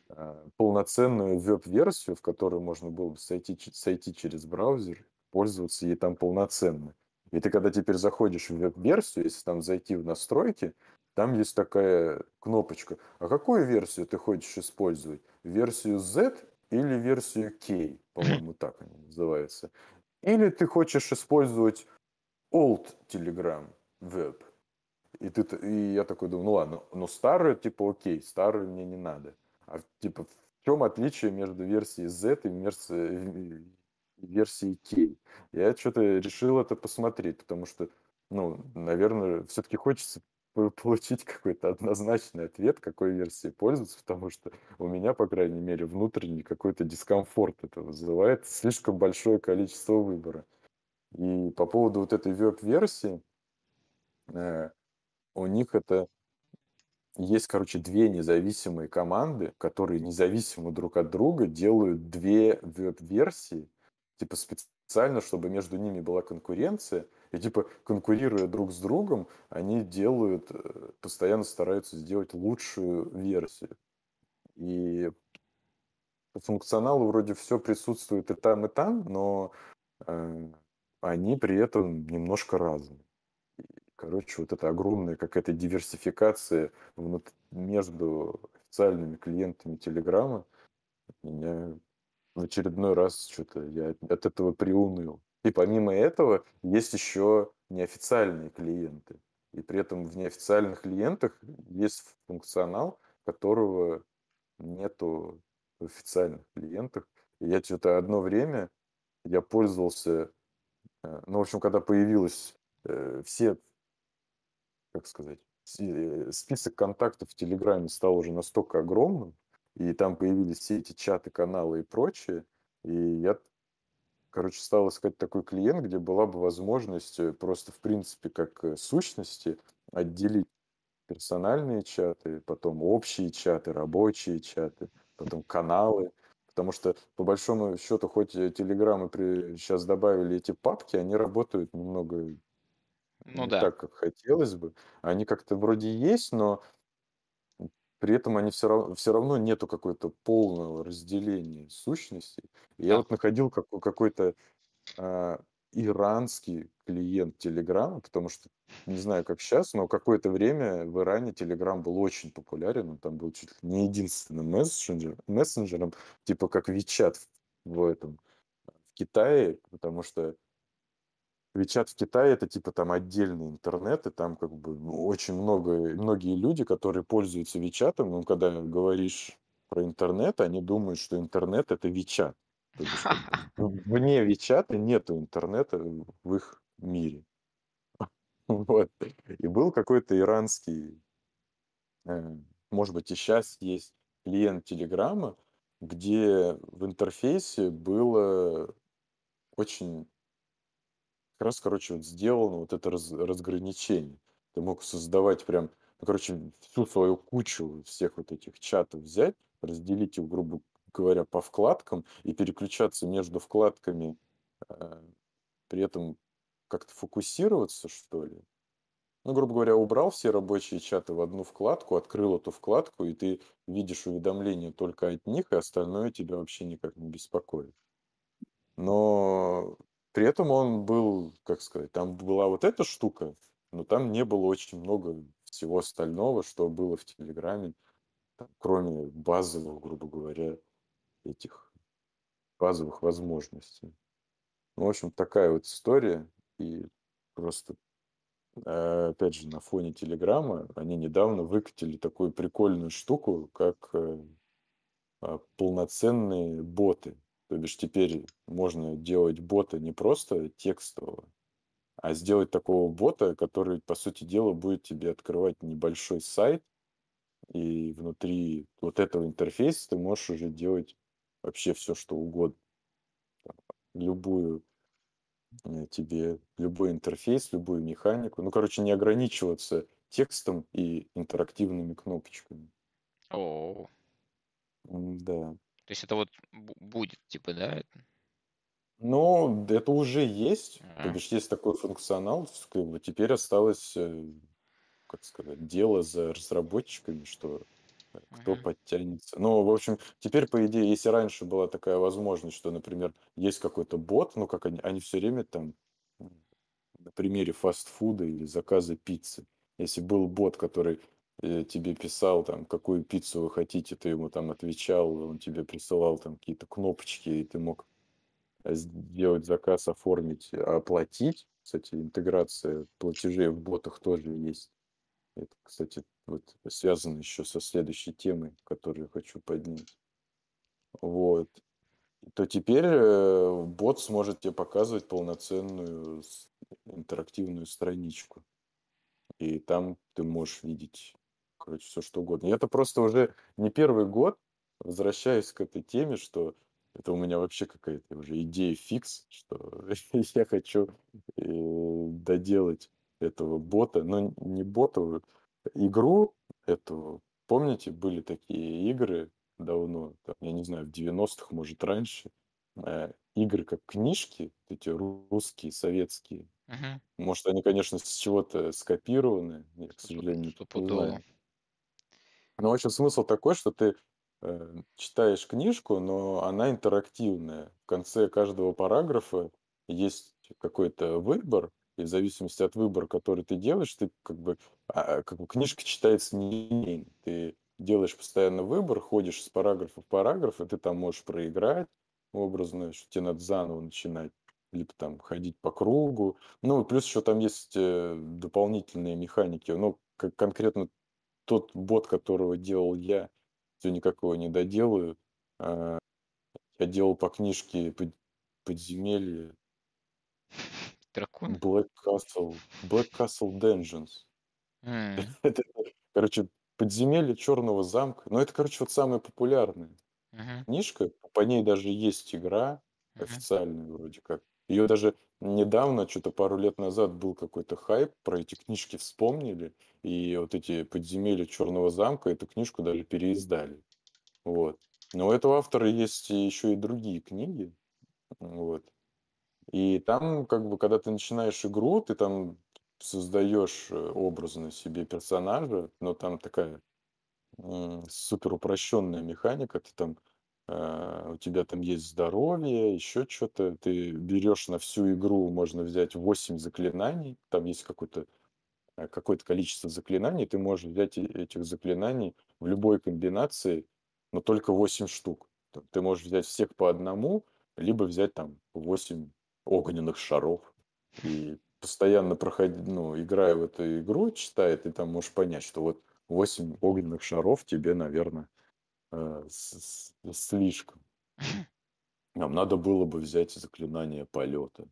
а, полноценную веб-версию, в которую можно было бы сойти, сойти через браузер, пользоваться ей там полноценно. И ты когда теперь заходишь в веб-версию, если там зайти в настройки, там есть такая кнопочка. А какую версию ты хочешь использовать? Версию Z или версию K, по-моему, так они называются. Или ты хочешь использовать Old Telegram Web. И, ты, и я такой думаю, ну ладно, но старую, типа, окей, старую мне не надо. А типа, в чем отличие между версией Z и версией, версией K? Я что-то решил это посмотреть, потому что, ну, наверное, все-таки хочется получить какой-то однозначный ответ, какой версией пользоваться, потому что у меня, по крайней мере, внутренний какой-то дискомфорт это вызывает, слишком большое количество выбора. И по поводу вот этой веб-версии, э, у них это есть, короче, две независимые команды, которые независимо друг от друга делают две веб-версии, типа специально, чтобы между ними была конкуренция, и типа конкурируя друг с другом, они делают, э, постоянно стараются сделать лучшую версию. И по функционалу вроде все присутствует и там, и там, но э, они при этом немножко разные. Короче, вот эта огромная какая-то диверсификация между официальными клиентами Телеграма меня в очередной раз что-то я от этого приуныл. И помимо этого есть еще неофициальные клиенты. И при этом в неофициальных клиентах есть функционал, которого нету в официальных клиентах. И я что-то одно время я пользовался, э, ну, в общем, когда появилось э, все как сказать, э, список контактов в Телеграме стал уже настолько огромным, и там появились все эти чаты, каналы и прочее, и я, короче, стал искать такой клиент, где была бы возможность э, просто, в принципе, как э, сущности отделить персональные чаты, потом общие чаты, рабочие чаты, потом каналы, потому что, по большому счету, хоть Телеграмы при... сейчас добавили эти папки, они работают немного ну не да. так, как хотелось бы. Они как-то вроде есть, но при этом они все равно, все равно нету какого-то полного разделения сущностей. И я вот находил какой- какой-то а, иранский клиент Телеграма, потому что не знаю, как сейчас, но какое-то время в Иране Телеграм был очень популярен, он там был чуть ли не единственным мессенджер, мессенджером, типа как Вичат в этом в Китае, потому что Вичат в Китае это типа там отдельный интернет, и там как бы ну, очень много, многие люди, которые пользуются Вичатом, ну, когда говоришь про интернет, они думают, что интернет это Вичат. Вне Вичата нету интернета в их мире. Вот. И был какой-то иранский, э, может быть, и сейчас есть клиент Телеграма, где в интерфейсе было очень как раз, короче, вот сделано вот это раз, разграничение. Ты мог создавать прям, ну, короче, всю свою кучу всех вот этих чатов взять, разделить их, грубо говоря, по вкладкам и переключаться между вкладками, э, при этом как-то фокусироваться, что ли. Ну, грубо говоря, убрал все рабочие чаты в одну вкладку, открыл эту вкладку, и ты видишь уведомления только от них, и остальное тебя вообще никак не беспокоит. Но при этом он был, как сказать, там была вот эта штука, но там не было очень много всего остального, что было в Телеграме, там, кроме базовых, грубо говоря, этих базовых возможностей. Ну, в общем, такая вот история. И просто, э, опять же, на фоне Телеграма они недавно выкатили такую прикольную штуку, как э, а, полноценные боты. То бишь теперь можно делать бота не просто текстового, а сделать такого бота, который, по сути дела, будет тебе открывать небольшой сайт, и внутри вот этого интерфейса ты можешь уже делать вообще все, что угодно. Любую э, тебе любой интерфейс, любую механику. Ну, короче, не ограничиваться текстом и интерактивными кнопочками. О, Да. То есть это вот бу- будет, типа, да? Ну, это уже есть, то А, бишь есть такой функционал, как бы теперь осталось, э, как сказать, дело за разработчиками, что кто мгм. подтянется. Ну, в общем, теперь, по идее, если раньше была такая возможность, что, например, есть какой-то бот, ну, как они, они все время там, на примере фастфуда или заказа пиццы, если был бот, который тебе писал, там, какую пиццу вы хотите, ты ему там отвечал, он тебе присылал там какие-то кнопочки, и ты мог э, сделать заказ, оформить, оплатить. Кстати, интеграция платежей в ботах тоже есть. Это, кстати, вот связано еще со следующей темой, которую хочу поднять. Вот. То теперь э, бот сможет тебе показывать полноценную интерактивную страничку. И там ты можешь видеть, короче, все что угодно. И это просто уже не первый год, возвращаюсь к этой теме, что это у меня вообще какая-то уже идея фикс, что я хочу э, доделать этого бота, но не бота, игру эту. Помните, были такие игры давно, там, я не знаю, в 90-х, может, раньше, э, игры как книжки, эти ру- русские, советские, Мгм. может, они, конечно, с чего-то скопированы, я, к сожалению, не знаю. Но, в общем, смысл такой, что ты э, читаешь книжку, но она интерактивная. В конце каждого параграфа есть какой-то выбор, и в зависимости от выбора, который ты делаешь, ты как бы, а, как бы книжка читается не Ты делаешь постоянно выбор, ходишь с параграфа в параграф, и ты там можешь проиграть образно, что тебе надо заново начинать, либо там ходить по кругу. Ну, плюс еще там есть э, дополнительные механики. Ну, как конкретно тот бот, которого делал я, все никак его не доделаю. А, Я делал по книжке «Под- подземелье Дракон? Black Castle, Black Castle Dungeons. М, Это, короче, подземелье Черного замка. Но это, короче, вот самое популярное. мгм, книжка, по ней даже есть игра мгм. официальная вроде как. Ее даже недавно, что-то пару лет назад был какой-то хайп, про эти книжки вспомнили, и вот эти подземелья Черного замка, эту книжку даже переиздали. Вот. Но у этого автора есть еще и другие книги. Вот. И там, как бы, когда ты начинаешь игру, ты там создаешь э, образно себе персонажа, но там такая супер упрощенная механика. Ты там, э, у тебя там есть здоровье, еще что-то. Ты берешь на всю игру, можно взять 8 заклинаний. Там есть какой-то э, какое-то количество заклинаний. Ты можешь взять этих заклинаний в любой комбинации, но только 8 штук. Ты можешь взять всех по одному, либо взять там 8 огненных шаров. И постоянно проходи, ну, играя в эту игру, читая, ты там можешь понять, что вот 8 огненных шаров тебе, наверное, слишком. Нам надо было бы взять заклинание полета.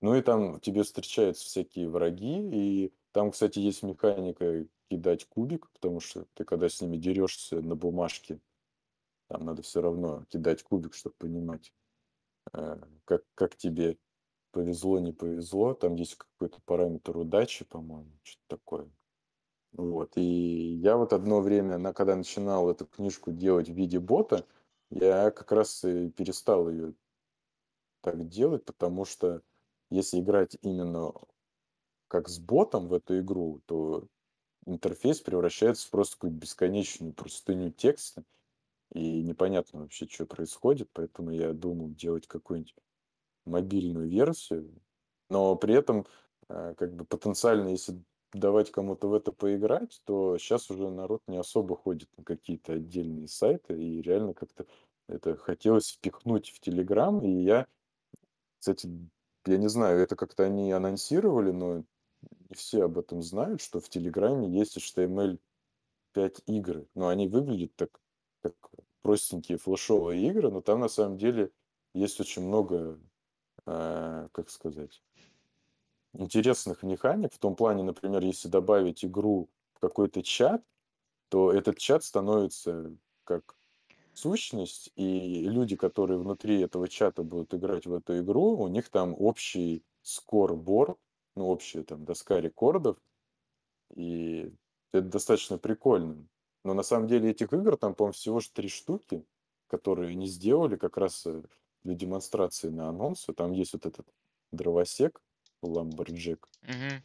Ну и там тебе встречаются всякие враги, и там, кстати, есть механика кидать кубик, потому что ты когда с ними дерешься на бумажке, там надо все равно кидать кубик, чтобы понимать, э, как, как тебе повезло, не повезло. Там есть какой-то параметр удачи, по-моему, что-то такое. Вот. И я вот одно время, на, когда начинал эту книжку делать в виде бота, я как раз и перестал ее так делать, потому что если играть именно как с ботом в эту игру, то интерфейс превращается в просто какую-то бесконечную простыню текста, и непонятно вообще, что происходит, поэтому я думал делать какую-нибудь мобильную версию, но при этом э, как бы потенциально, если давать кому-то в это поиграть, то сейчас уже народ не особо ходит на какие-то отдельные сайты, и реально как-то это хотелось впихнуть в Телеграм, и я, кстати, я не знаю, это как-то они анонсировали, но не все об этом знают, что в Телеграме есть HTML5 игры, но они выглядят так, как простенькие флешовые игры, но там на самом деле есть очень много э, как сказать, интересных механик в том плане, например, если добавить игру в какой-то чат, то этот чат становится как сущность, и люди, которые внутри этого чата будут играть в эту игру, у них там общий скорборд, ну, общая там доска рекордов, и это достаточно прикольно. Но на самом деле этих игр там, по-моему, всего же три штуки, которые они сделали как раз э, для демонстрации на анонсы. Там есть вот этот дровосек, lumberjack. Мгм.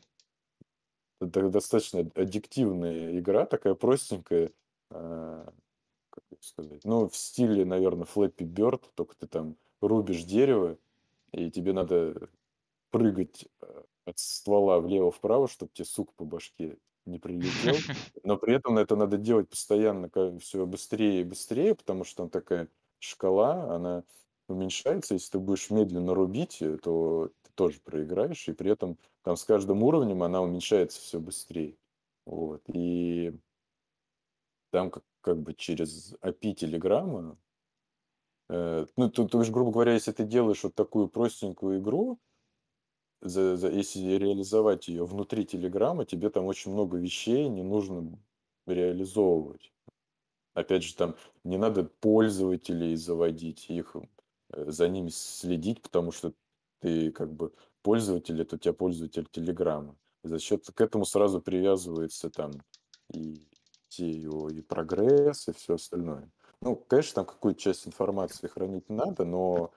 Это достаточно аддиктивная игра, такая простенькая, а, как сказать, ну, в стиле, наверное, Flappy Bird, только ты там рубишь дерево, и тебе надо прыгать э, от ствола влево-вправо, чтобы тебе сук по башке не прилетел. Но при этом это надо делать постоянно все быстрее и быстрее, потому что там такая шкала, она уменьшается. Если ты будешь медленно рубить, э, то тоже проиграешь. И при этом там с каждым уровнем она уменьшается все быстрее. Вот. И там как, как бы через API Телеграма, э, ну, то, то есть, грубо говоря, если ты делаешь вот такую простенькую игру, за, за, если реализовать ее внутри Телеграма, тебе там очень много вещей не нужно реализовывать. Опять же, там не надо пользователей заводить, их э, за ними следить, потому что ты как бы пользователь, это у тебя пользователь Телеграма. За счет к этому сразу привязывается там и SEO, и прогресс, и все остальное. Ну, конечно, там какую-то часть информации хранить надо, но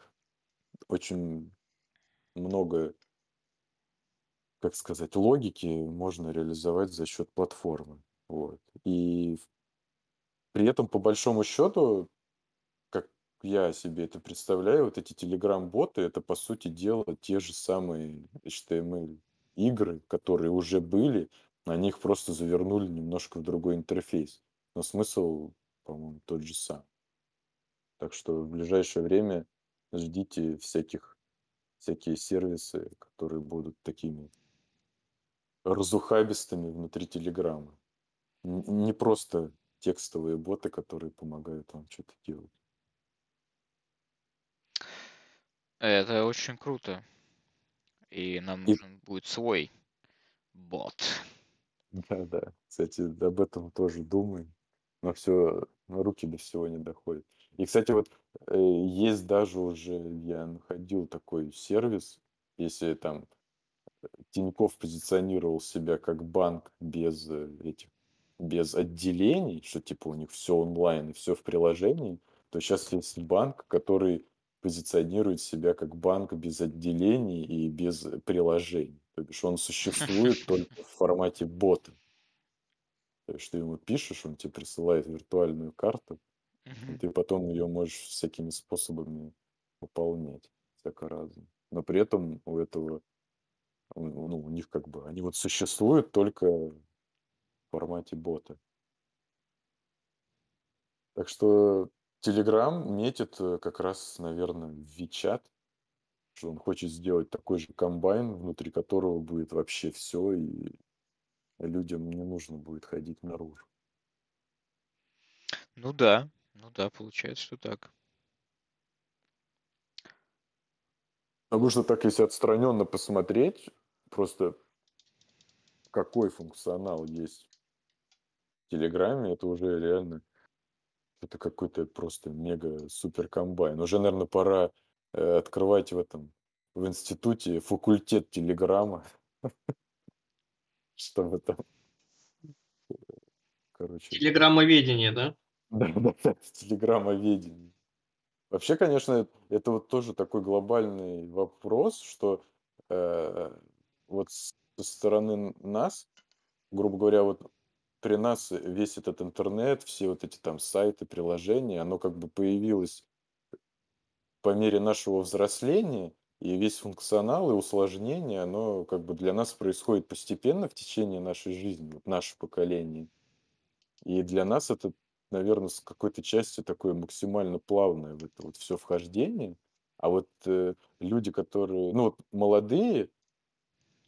очень много как сказать, логики можно реализовать за счет платформы. Вот. И при этом, по большому счету, я себе это представляю, вот эти Telegram-боты, это, по сути дела, те же самые HTML-игры, которые уже были, на них просто завернули немножко в другой интерфейс. Но смысл, по-моему, тот же сам. Так что в ближайшее время ждите всяких всякие сервисы, которые будут такими разухабистыми внутри Телеграма. Не просто текстовые боты, которые помогают вам что-то делать. Это очень круто. И нам И нужен будет свой бот. да-да, кстати, об этом тоже думаем, но все, руки до всего не доходят. И, кстати, вот э, есть даже уже, я находил такой сервис, если там Тиньков позиционировал себя как банк без э, этих, без отделений, что типа у них все онлайн и все в приложении, то сейчас есть банк, который позиционирует себя как банк без отделений и без приложений. То бишь он существует только в формате бота. То есть ты ему пишешь, он тебе присылает виртуальную карту, и ты потом ее можешь всякими способами выполнять, всяко разно. Но при этом у этого ну, у них как бы, они вот существуют только в формате бота. Так что Telegram метит э, как раз, наверное, в Вичат, что он хочет сделать такой же комбайн, внутри которого будет вообще все, и людям не нужно будет ходить наружу. Ну да, ну да, получается, что так. Потому что так, если отстраненно посмотреть, просто какой функционал есть в Телеграме, это уже реально это какой-то просто мега супер комбайн. Уже, наверное, пора э, открывать в этом в институте факультет Телеграма, чтобы там, короче. Телеграммоведение, да? Да, да, да, телеграммоведение. Вообще, конечно, это вот тоже такой глобальный вопрос, что э, вот со стороны нас, грубо говоря, вот при нас весь этот интернет, все вот эти там сайты, приложения, оно как бы появилось по мере нашего взросления, и весь функционал и усложнение, оно как бы для нас происходит постепенно в течение нашей жизни, вот наше поколение. И для нас это наверное, с какой-то части такое максимально плавное в это вот все вхождение. А вот э, люди, которые, ну вот молодые,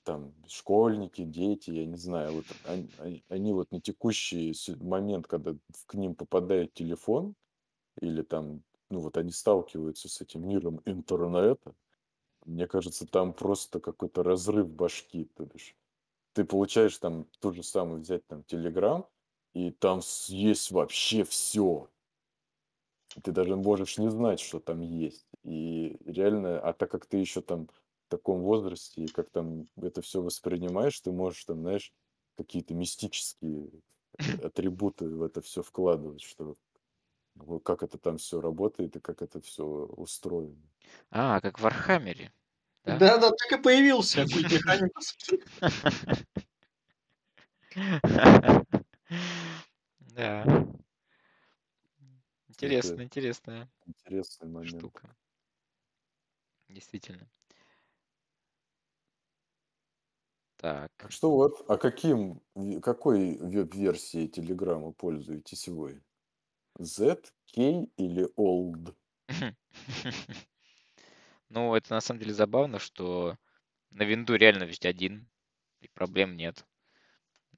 там, школьники, дети, я не знаю, вот они, они, вот на текущий момент, когда к ним попадает телефон, или там, ну вот они сталкиваются с этим миром интернета, мне кажется, там просто какой-то разрыв башки, то бишь. Ты получаешь там тот же самый взять там Телеграм, и там есть вообще все. Ты даже можешь не знать, что там есть. И реально, а так как ты еще там таком возрасте, и как там это все воспринимаешь, ты можешь там, знаешь, какие-то мистические атрибуты в это все вкладывать, что как это там все работает и как это все устроено. А, как в Вархаммере. Да, да, да так и появился. Да. Интересно, интересная Интересный момент. штука. Действительно. Так. Так что вот, а каким, какой веб-версией Телеграма пользуетесь вы? Z, K или Old? Ну, это на самом деле забавно, что на винду реально ведь один, и проблем нет,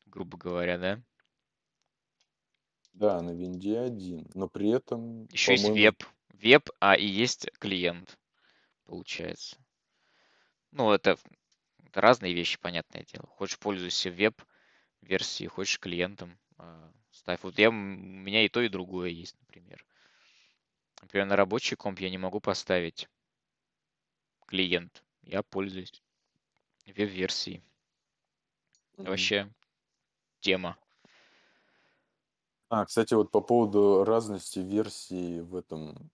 грубо говоря, да? Да, на винде один, но при этом, Еще есть веб. Веб, а и есть клиент, получается. Ну, это, это разные вещи, понятное дело. Хочешь пользуйся веб-версией, хочешь клиентом. а, Ставь. Вот я, у меня и то, и другое есть, например. Например, на рабочий комп я не могу поставить клиент. Я пользуюсь веб-версией. Мгм. Вообще тема. А, кстати, вот по поводу разности версий в этом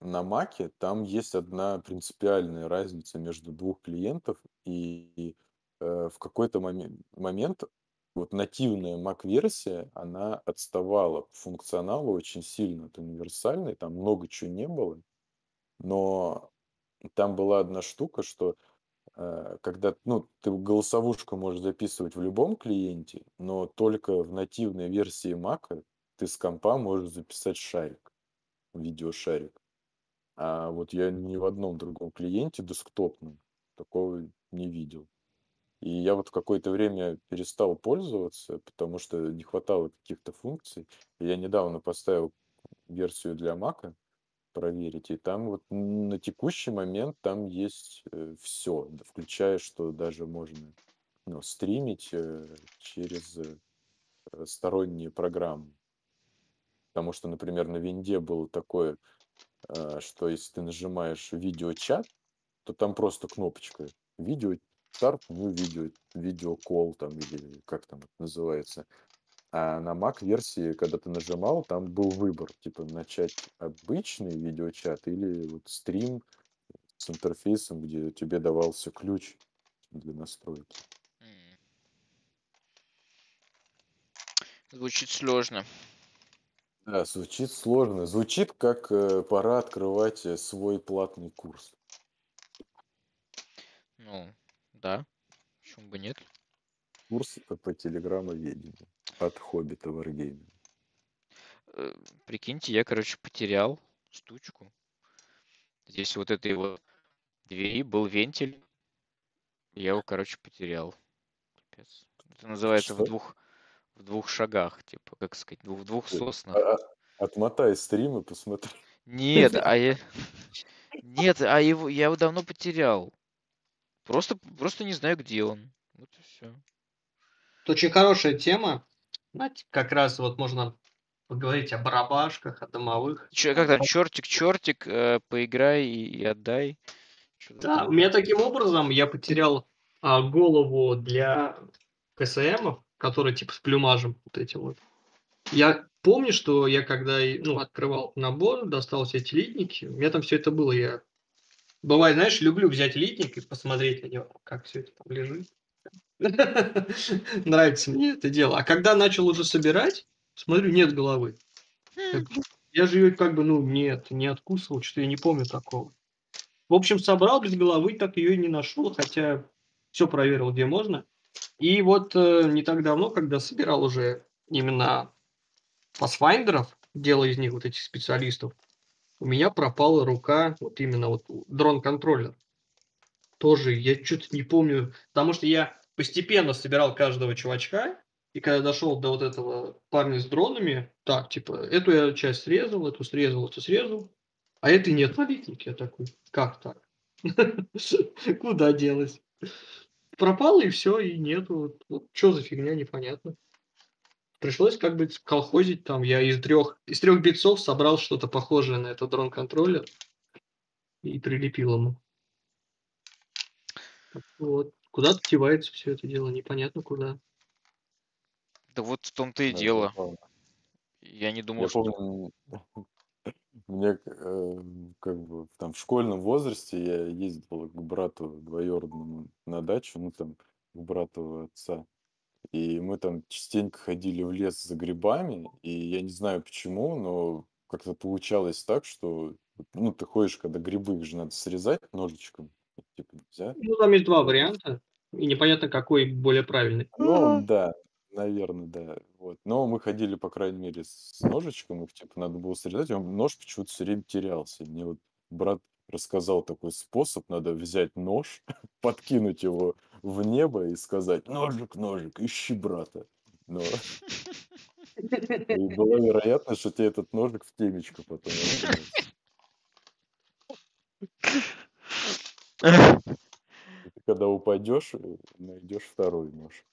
на Маке, там есть одна принципиальная разница между двух клиентов, и э, в какой-то момент, момент вот нативная Mac-версия, она отставала по функционалу очень сильно от универсальной, там много чего не было, но там была одна штука, что э, когда, ну, ты голосовушку можешь записывать в любом клиенте, но только в нативной версии Mac ты с компа можешь записать шарик, видеошарик. А вот я ни в одном другом клиенте десктопном такого не видел. И я вот в какое-то время перестал пользоваться, потому что не хватало каких-то функций. И я недавно поставил версию для Mac проверить, и там вот на текущий момент там есть э, все, включая, что даже можно ну, стримить э, через э, сторонние программы. Потому что, например, на винде было такое, что если ты нажимаешь видеочат, то там просто кнопочка видео старт, ну, видео, видеокол там, или как там это называется. А на Mac версии, когда ты нажимал, там был выбор, типа начать обычный видеочат или вот стрим с интерфейсом, где тебе давался ключ для настройки. Звучит сложно. Да, звучит сложно. Звучит как э, пора открывать э, свой платный курс. Ну, да. Почему бы нет? Курс по телеграммоведению от Хоббита Варгейма. Э, Прикиньте, я, короче, потерял штучку. Здесь вот этой вот двери был вентиль. Я его, короче, потерял. Капец. Это называется в Что? двух в двух шагах, типа, как сказать, в двух соснах. а- а- Отмотай стрим и посмотри. Нет, а я... Нет, а его я его давно потерял. Просто, просто не знаю, где он. Вот и все. Это очень хорошая тема. Знаете, как раз вот можно поговорить о барабашках, о домовых. Че, как там, чертик, чертик, э, поиграй и, и отдай. Чё-то Да, у меня таким образом я потерял а, голову для КСМов, которые типа с плюмажем вот эти вот. Я помню, что я когда ну, открывал набор, достал все эти литники, у меня там все это было. Я бывает, знаешь, люблю взять литник и посмотреть на него, как все это там лежит. Нравится мне это дело. А когда начал уже собирать, смотрю, нет головы. Я же ее как бы, ну, нет, не откусывал, что я не помню такого. В общем, собрал без головы, так ее и не нашел, хотя все проверил, где можно. И вот э, не так давно, когда собирал уже именно Pathfinder, делая из них вот этих специалистов, у меня пропала рука, вот именно вот дрон-контроллер. Тоже я что-то не помню, потому что я постепенно собирал каждого чувачка, и когда дошел до вот этого парня с дронами, так, типа, эту я часть срезал, эту срезал, эту срезал, а этой нет на литнике. Я такой, как так? Куда делась? Пропало и все, и нету. Что за фигня, непонятно. Пришлось как бы колхозить там. Я из трех, из трех битцов собрал что-то похожее на этот дрон-контроллер и прилепил ему. Вот. Куда-то девается все это дело, непонятно куда. Да вот в том-то и Да, дело. Я не думал, Я что... помню, мне э, как бы там в школьном возрасте я ездил к брату двоюродному на дачу, ну там к брату отца. И мы там частенько ходили в лес за грибами, и я не знаю почему, но как-то получалось так, что ну, ты ходишь, когда грибы, их же надо срезать ножичком, типа нельзя. Ну, там есть два варианта, и непонятно, какой более правильный. Ну, да, наверное, да. Вот. Но мы ходили, по крайней мере, с ножичком, их типа надо было срезать, он- нож почему-то все время терялся. И Мне вот брат рассказал такой способ, надо взять нож, подкинуть его в небо и сказать, ножик, ножик, ищи брата. Но и была вероятность, что тебе этот ножик в темечко потом ты когда упадешь, найдешь второй нож.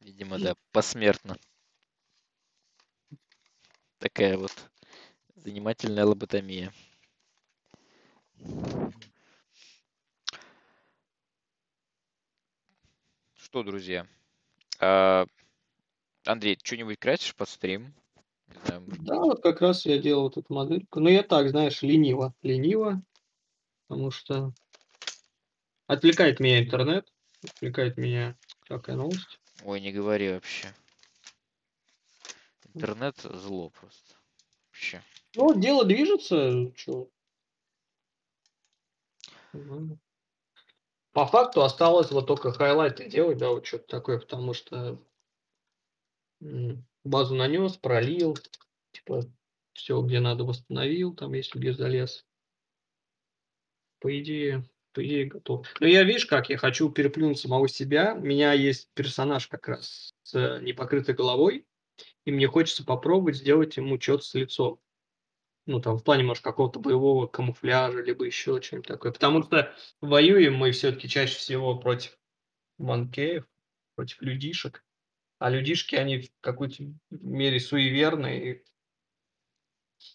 Видимо, да, посмертно. Такая вот занимательная лоботомия. Что, друзья? а, Андрей, что-нибудь красишь под стрим? Не знаю, может Да, вот как раз я делал вот эту модельку. Но я так, знаешь, лениво. Лениво, потому что отвлекает меня интернет, отвлекает меня всякая новость. Ой, не говори вообще. Интернет зло просто. Вообще. Ну, дело движется, что. По факту осталось вот только хайлайты делать, да, вот что-то такое, потому что базу нанес, пролил, типа все, где надо, восстановил, там, если где залез. По идее, по идее готов. Но я, видишь, как я хочу переплюнуть самого себя. У меня есть персонаж как раз с непокрытой головой, и мне хочется попробовать сделать ему что-то с лицом. Ну, там, в плане, может, какого-то боевого камуфляжа, либо еще что-нибудь такое. Потому что воюем мы все-таки чаще всего против манкеев, против людишек. А людишки, они в какой-то мере суеверные. и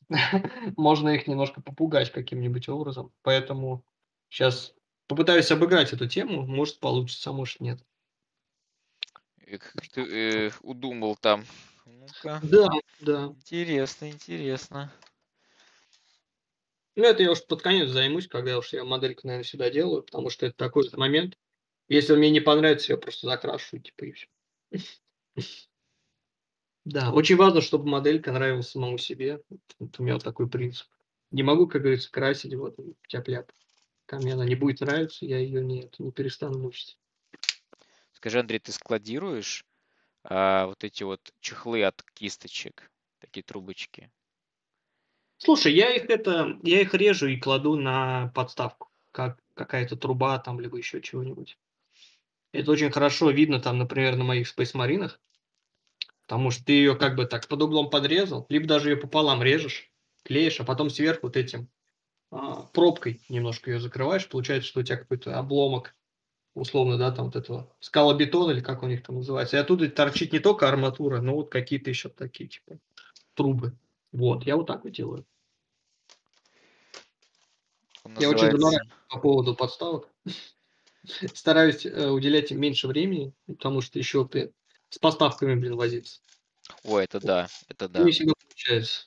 Можно их немножко попугать каким-нибудь образом. Поэтому сейчас попытаюсь обыграть эту тему. Может, получится, а может, нет. Как ты э, удумал там? Ну-ка. Да, да. Интересно, интересно. Ну, это я уж под конец займусь, когда уж я модельку, наверное, сюда делаю, потому что это такой вот момент. Если он мне не понравится, я просто закрашу, типа, и все. Да, очень важно, чтобы моделька нравилась самому себе. Вот у меня вот такой принцип. Не могу, как говорится, красить вот тяп-ляп. Пока мне она не будет нравиться, я ее не, это, не перестану мучить. Скажи, Андрей, ты складируешь а, вот эти вот чехлы от кисточек, такие трубочки? Слушай, я их это, я их режу и кладу на подставку, как какая-то труба там, либо еще чего-нибудь. Это очень хорошо видно там, например, на моих Space Marine, потому что ты ее как бы так под углом подрезал, либо даже ее пополам режешь, клеишь, а потом сверху вот этим а, пробкой немножко ее закрываешь, получается, что у тебя какой-то обломок, условно, да, там вот этого скалобетона или как у них там называется, и оттуда торчит не только арматура, но вот какие-то еще такие, типа, трубы. Вот, я вот так вот делаю. Он Я очень заморачиваюсь по поводу подставок. Стараюсь э, уделять им меньше времени, потому что еще ты с поставками, блин, возиться. Ой, это да, это да. Не всегда получается.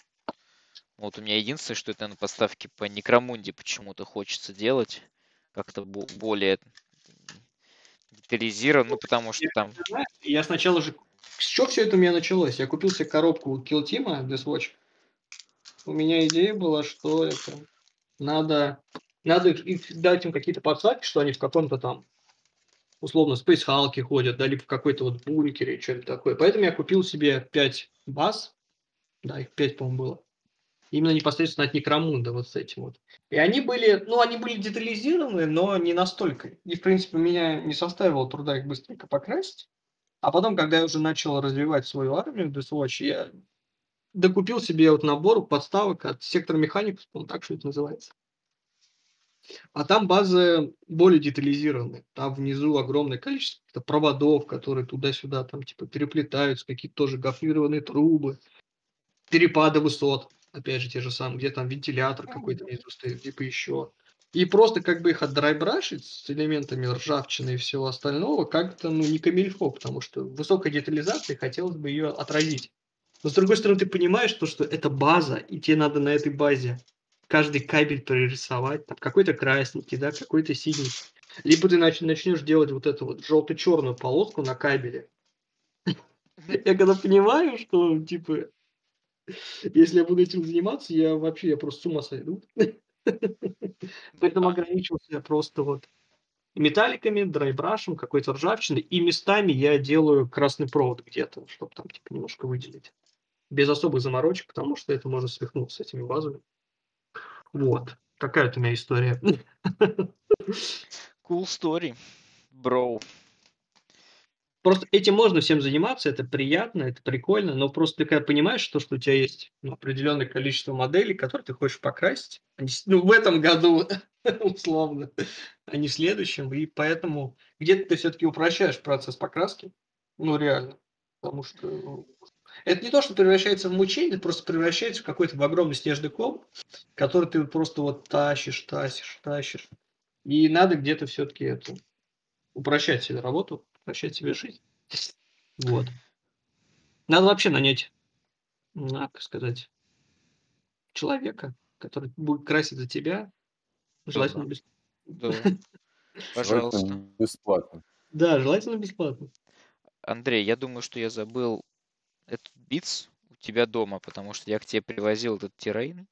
Вот у меня единственное, что это на поставке по Некромунде почему-то хочется делать. Как-то бо- более детализированно, ну потому что там... Я сначала же... С чего все это у меня началось? Я купил себе коробку Kill Team Death Watch. У меня идея была, что это... Надо, надо их- их дать им какие-то подсадки, что они в каком-то там условно Space Hulk ходят, да, либо в какой-то вот бункере, что-нибудь такое. Поэтому я купил себе 5 баз, да, их 5, по-моему, было. Именно непосредственно от Некромунда вот с этим вот. И они были, ну, они были детализированы, но не настолько. И, в принципе, меня не составило труда их быстренько покрасить. А потом, когда я уже начал развивать свою армию Death Watch, я докупил себе вот набор подставок от Сектор Механикус, по так что это называется. А там базы более детализированные. Там внизу огромное количество проводов, которые туда-сюда там типа переплетаются, какие-то тоже гофрированные трубы, перепады высот, опять же, те же самые, где там вентилятор какой-то внизу стоит, типа еще. И просто как бы их отдрайбрашить с элементами ржавчины и всего остального как-то, ну, не камильфо, потому что высокая детализация, хотелось бы ее отразить. Но с другой стороны, ты понимаешь, то, что это база, и тебе надо на этой базе каждый кабель прорисовать, там какой-то красненький, да, какой-то синий. Либо ты нач- начнешь делать вот эту вот желто-черную полоску на кабеле. Я когда понимаю, что, типа, если я буду этим заниматься, я вообще я просто с ума сойду. Поэтому ограничился просто вот металликами, драйбрашем, какой-то ржавчиной, и местами я делаю красный провод где-то, чтобы там типа немножко выделить. Без особых заморочек, потому что это можно свихнуться с этими базами. Вот. Такая вот у меня история. Cool story, bro. Просто этим можно всем заниматься, это приятно, это прикольно, но просто ты когда понимаешь, что, что у тебя есть ну, определенное количество моделей, которые ты хочешь покрасить, ну, в этом году, условно, а не в следующем, и поэтому где-то ты все-таки упрощаешь процесс покраски, ну, реально, потому что ну, это не то, что превращается в мучение, это просто превращается в какой-то в огромный снежный ком, который ты просто вот тащишь, тащишь, тащишь. И надо где-то все-таки это упрощать себе работу, упрощать себе жизнь. Вот. Надо вообще нанять, как сказать, человека, который будет красить за тебя, желательно да. бесплатно. Да. Пожалуйста. Бесплатно. Да, желательно бесплатно. Андрей, я думаю, что я забыл этот битс у тебя дома, потому что я к тебе привозил этот террейн,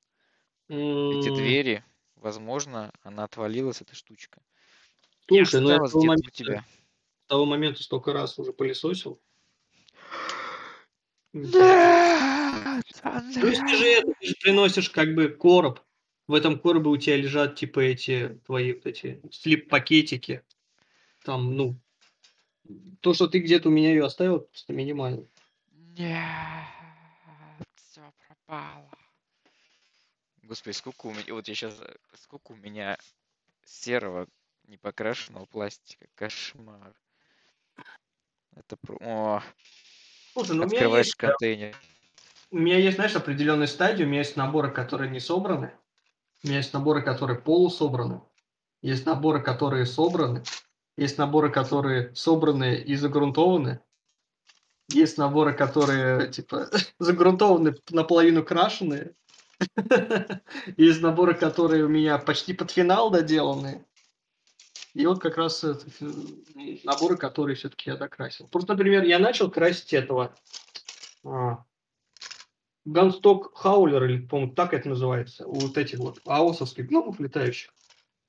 эти двери, возможно, она отвалилась, эта штучка. Слушай, ну я с того, момента, тебя. с того момента столько раз уже пылесосил. Нет, То есть ты же, это, ты же приносишь как бы короб. В этом коробе у тебя лежат типа эти твои вот эти слип-пакетики. Там, ну, то, что ты где-то у меня ее оставил, просто минимально. Нет, все пропало. Господи, сколько у меня... Вот я сейчас... Сколько у меня серого непокрашенного пластика. Кошмар. Это... О, Слушай, ну Открываешь есть, контейнер. У меня есть, знаешь, определенные стадии. У меня есть наборы, которые не собраны. У меня есть наборы, которые полусобраны. Есть наборы, которые собраны. Есть наборы, которые собраны и загрунтованы. Есть наборы, которые, типа, загрунтованы, наполовину крашеные. Есть наборы, которые у меня почти под финал доделаны. И вот как раз наборы, которые все-таки я докрасил. Просто, например, я начал красить этого Гансток Хаулер, или, по-моему, так это называется, у вот этих вот аосовских гномов летающих.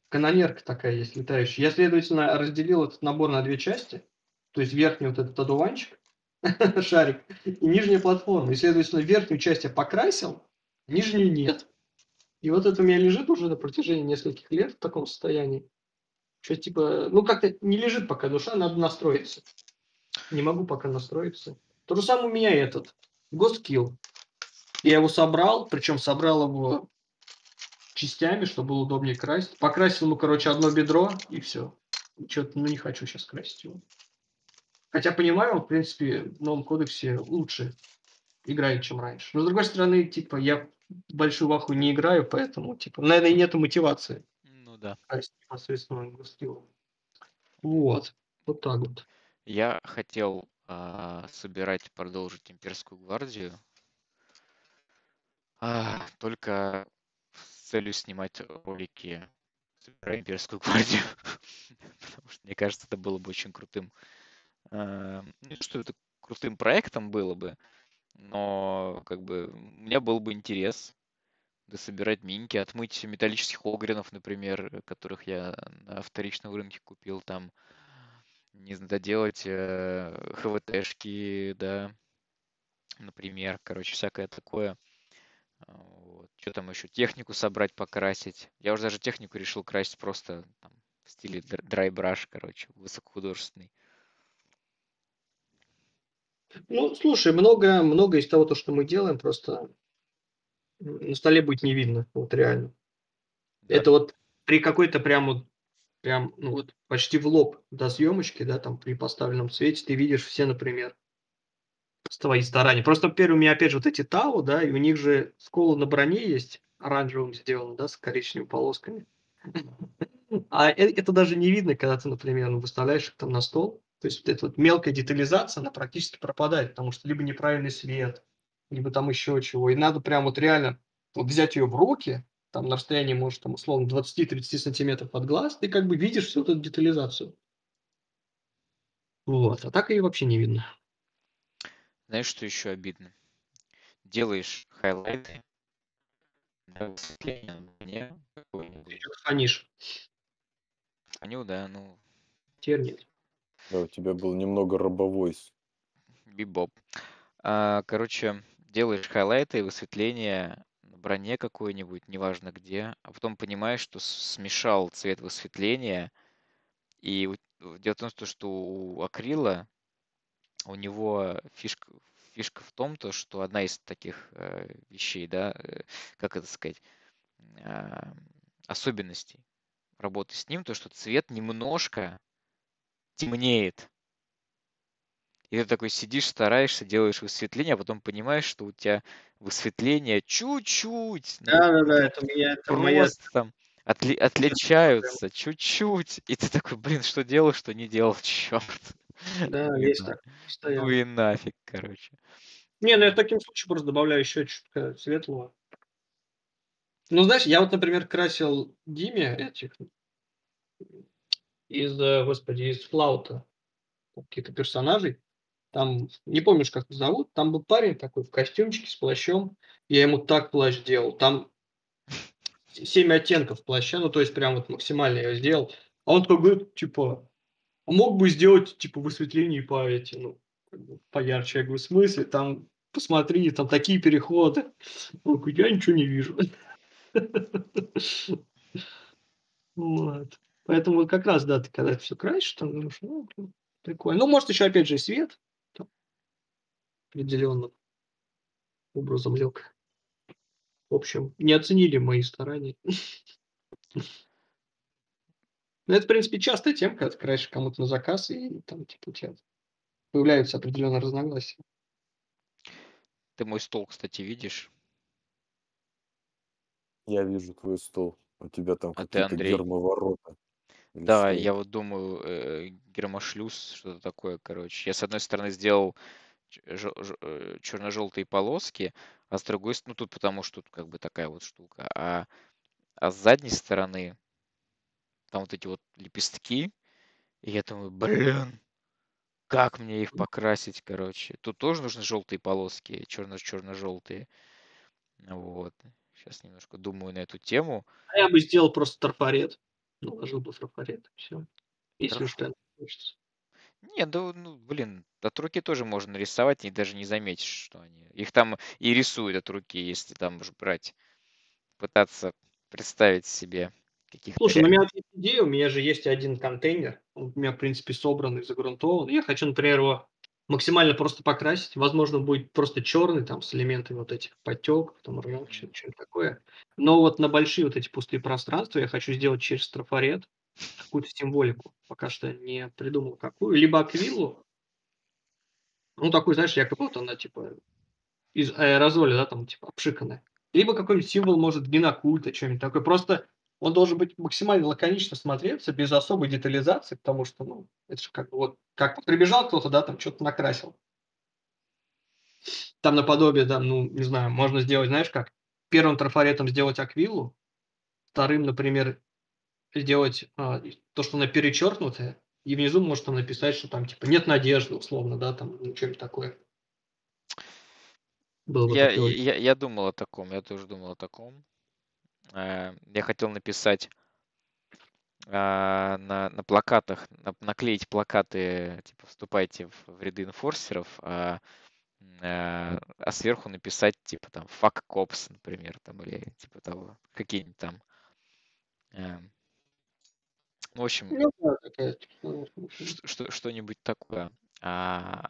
Канонерка такая есть летающая. Я, следовательно, разделил этот набор на две части. То есть верхний вот этот одуванчик, шарик, и нижняя платформа. И, следовательно, верхнюю часть я покрасил, нижнюю нет. И вот это у меня лежит уже на протяжении нескольких лет в таком состоянии. Что типа, ну как-то не лежит пока душа, надо настроиться. Не могу пока настроиться. То же самое у меня этот, Госкилл. Я его собрал, причем собрал его частями, чтобы было удобнее красить. Покрасил ему, короче, одно бедро и все. Что-то, ну, не хочу сейчас красить его. Хотя понимаю, в принципе, в новом кодексе лучше играет, чем раньше. Но с другой стороны, типа, я большую ваху не играю, поэтому, типа, наверное, и нету мотивации. Ну да. Красить непосредственно скиллом. Вот. Вот так вот. Я хотел а, собирать, продолжить имперскую гвардию. А, только с целью снимать ролики собирая имперскую гвардию. Потому что мне кажется, это было бы очень крутым что это крутым проектом было бы, но как бы у меня был бы интерес дособирать миньки, отмыть металлических огринов, например, которых я на вторичном рынке купил, там, не знаю, доделать э, ХВТшки, да, например, короче, всякое такое. Вот. Что там еще? Технику собрать, покрасить. Я уже даже технику решил красить просто там, в стиле драйбраш, короче, высокохудожественный. Ну, слушай, много, много из того, то, что мы делаем, просто на столе будет не видно, вот реально. Да. Это вот при какой-то прям вот прям, ну вот, почти в лоб до съемочки, да, там при поставленном свете ты видишь все, например, твои старания. Просто, первый у меня, опять же, вот эти Тау, да, и у них же скола на броне есть, оранжевым сделано, да, с коричневыми полосками. А э, это даже не видно, когда ты, например, ну, выставляешь их там на стол. То есть вот эта вот мелкая детализация, она практически пропадает, потому что либо неправильный свет, либо там еще чего. И надо прям вот реально вот взять ее в руки, там на расстоянии, может, там, условно, 20-30 сантиметров от глаз, ты как бы видишь всю эту детализацию. Вот, а так ее вообще не видно. Знаешь, что еще обидно? Делаешь хайлайты, Фонишь. Фоню, да, ну... Теперь нет. Да, у тебя был немного робовойс. Бибоп. А, короче, делаешь хайлайты и высветление броне какой-нибудь, неважно где, а потом понимаешь, что смешал цвет высветления. И дело в том, что у акрила у него фишка, фишка в том, то, что одна из таких э, вещей, да, э, как это сказать, э, особенностей работы с ним, то, что цвет немножко темнеет. И ты такой сидишь, стараешься, делаешь высветление, а потом понимаешь, что у тебя высветление чуть-чуть. Да, да, да, это меня это просто моя... там отли- отличаются чуть-чуть. И ты такой, блин, что делал, что не делал, черт. Да, ну есть так. Ну и нафиг, короче. Не, ну я в таким случае просто добавляю еще чуть светлого. Ну, знаешь, я вот, например, красил Диме этих из, э, господи, из флаута каких-то персонажей. Там, не помнишь, как их зовут, там был парень такой в костюмчике с плащом. Я ему так плащ делал. Там семь оттенков плаща, ну, то есть прям вот максимально я сделал. А он такой говорит, типа, «А мог бы сделать, типа, высветление по эти, ну, поярче. Я говорю, в смысле? Там, посмотри, там такие переходы. Он говорит, я ничего не вижу. Вот. Поэтому вот как раз, да, ты когда все красишь, там думаешь, ну, прикольно. Ну, может, еще, опять же, и свет определенным образом лег. В общем, не оценили мои старания. Ну, это, в принципе, частая тема, когда ты краешь кому-то на заказ, и там, типа, у тебя появляются определенные разногласия. Ты мой стол, кстати, видишь? Я вижу твой стол. У тебя там А какие-то Андрей? гермоворота. Да, я вот думаю, э, гермошлюз, что-то такое, короче. Я, с одной стороны, сделал Э, черно-желтые полоски, а с другой стороны, ну тут потому что тут как бы такая вот штука, а, а с задней стороны там вот эти вот лепестки, и я думаю, блин, как мне их покрасить, короче. Тут тоже нужны желтые полоски, черно-черно-желтые. Вот. Сейчас немножко думаю на эту тему. А я бы сделал просто трафарет. Наложил бы трафарет. Все. Если уж так хочется. Не, да, ну, блин, от руки тоже можно нарисовать и даже не заметишь, что они... Их там и рисуют от руки, если там уж брать, пытаться представить себе каких-то... Слушай, ну, у меня есть идея, у меня же есть один контейнер, он у меня, в принципе, собранный, загрунтован. Я хочу, например, его максимально просто покрасить. Возможно, будет просто черный, там, с элементами вот этих потеков, там, ржавчины, что-нибудь такое. Но вот на большие вот эти пустые пространства я хочу сделать через трафарет какую-то символику. Пока что не придумал какую. Либо аквилу, ну, такой, знаешь, якобы вот она, типа, из аэрозоля, да, там, типа, обшиканная. Либо какой-нибудь символ, может, генокульта, что-нибудь такое. Просто он должен быть максимально лаконично смотреться, без особой детализации, потому что, ну, это же как вот, как прибежал кто-то, да, там что-то накрасил. Там наподобие, да, ну, не знаю, можно сделать, знаешь как, первым трафаретом сделать аквилу, вторым, например, сделать а, то, что она перечеркнутая, и внизу можно написать, что там типа нет надежды, условно, да, там ну, что-нибудь такое. Было бы я, я, я думал о таком, я тоже думал о таком. Э, я хотел написать а, на, на плакатах, на, наклеить плакаты, типа, вступайте в, в ряды инфорсеров, а, а, а сверху написать, типа, там, fuck cops, например, там, или типа того, какие-нибудь там эм, в общем, ну, что, что-нибудь такое. А,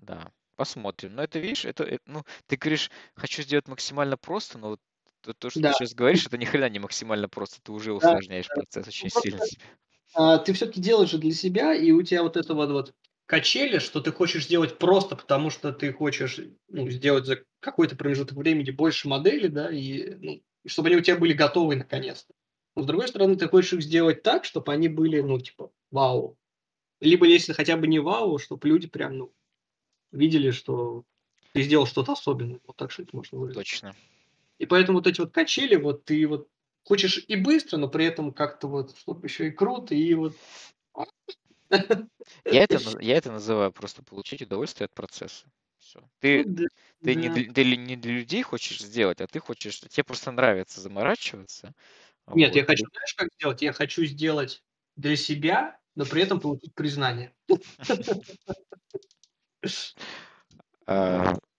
да, посмотрим. Но это, видишь, это, это, ну, ты говоришь, хочу сделать максимально просто, но вот то, то что да. ты сейчас говоришь, это ни хрена не максимально просто, ты уже усложняешь да, процесс очень ну, сильно себе. А, ты все-таки делаешь для себя, и у тебя вот это вот, вот качели, что ты хочешь сделать просто потому, что ты хочешь ну, сделать за какой-то промежуток времени больше моделей, да, и ну, чтобы они у тебя были готовы наконец-то. Но с другой стороны, ты хочешь их сделать так, чтобы они были, ну, типа, вау. Либо если хотя бы не вау, чтобы люди прям, ну, видели, что ты сделал что-то особенное. Вот так что это можно выразить. Точно. И поэтому вот эти вот качели, вот ты вот хочешь и быстро, но при этом как-то вот, чтобы еще и круто, и вот я это, я это называю просто получить удовольствие от процесса. Все. Ты, ну, да, ты, да. Не, для, ты не для людей хочешь сделать, а ты хочешь, тебе просто нравится заморачиваться. Нет, вот. я хочу, знаешь, как сделать? Я хочу сделать для себя, но при этом получить признание.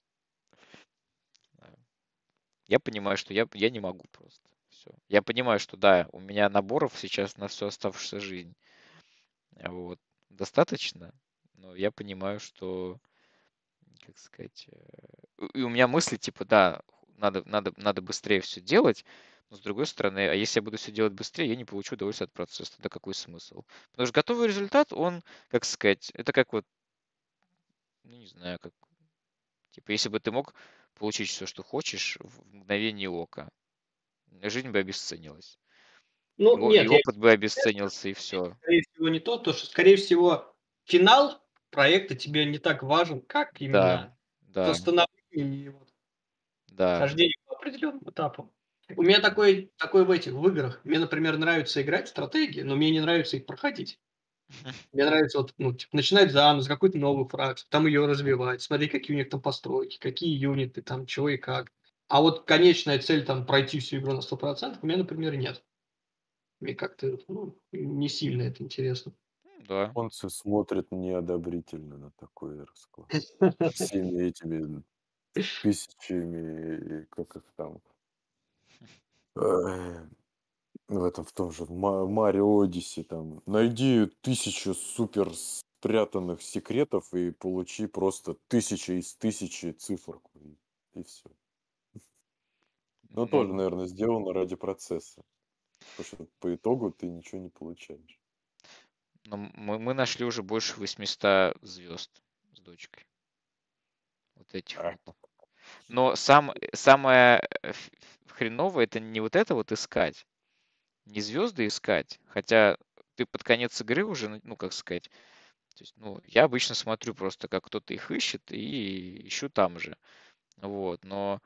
А, я понимаю, что я, я не могу просто. Все. Я понимаю, что да, у меня наборов сейчас на всю оставшуюся жизнь. Вот. Достаточно, но я понимаю, что, как сказать, э, и у меня мысли типа, да, надо, надо, надо быстрее все делать, но с другой стороны, а если я буду все делать быстрее, я не получу удовольствие от процесса. Тогда какой смысл? Потому что готовый результат, он, как сказать, это как вот, ну не знаю, как, типа, если бы ты мог получить все, что хочешь в мгновение ока, жизнь бы обесценилась. Ну, Его, нет, и опыт я... бы обесценился, и все. Скорее всего, не то, то, что, скорее всего, финал проекта тебе не так важен, как именно да, да. становление и вот да. хождение по определенным этапам. У меня такой, такой в этих в играх. Мне, например, нравится играть в стратегии, но мне не нравится их проходить. Мне нравится вот, ну, типа, начинать заново, с какой-то новой фракции, там ее развивать, смотреть, какие у них там постройки, какие юниты, там, чего и как. А вот конечная цель, там, пройти всю игру на 100%, у меня, например, нет. Мне как-то ну, не сильно это интересно. Да. Японцы смотрят неодобрительно на такой расклад. Всеми этими тысячами, как их там, в этом, в том же, Марио Одиссе, там, найди тысячу супер спрятанных секретов и получи просто тысяча из тысячи цифр, и, и все. Но ну, тоже, наверное, сделано ради процесса. Потому что по итогу ты ничего не получаешь. Но мы, мы нашли уже больше 800 звезд с дочкой. Вот этих. А. Но сам, самое э, хреновое это не вот это вот искать, не звезды искать, хотя ты под конец игры уже, ну как сказать, то есть, ну, я обычно смотрю просто, как кто-то их ищет и ищу там же. Вот, но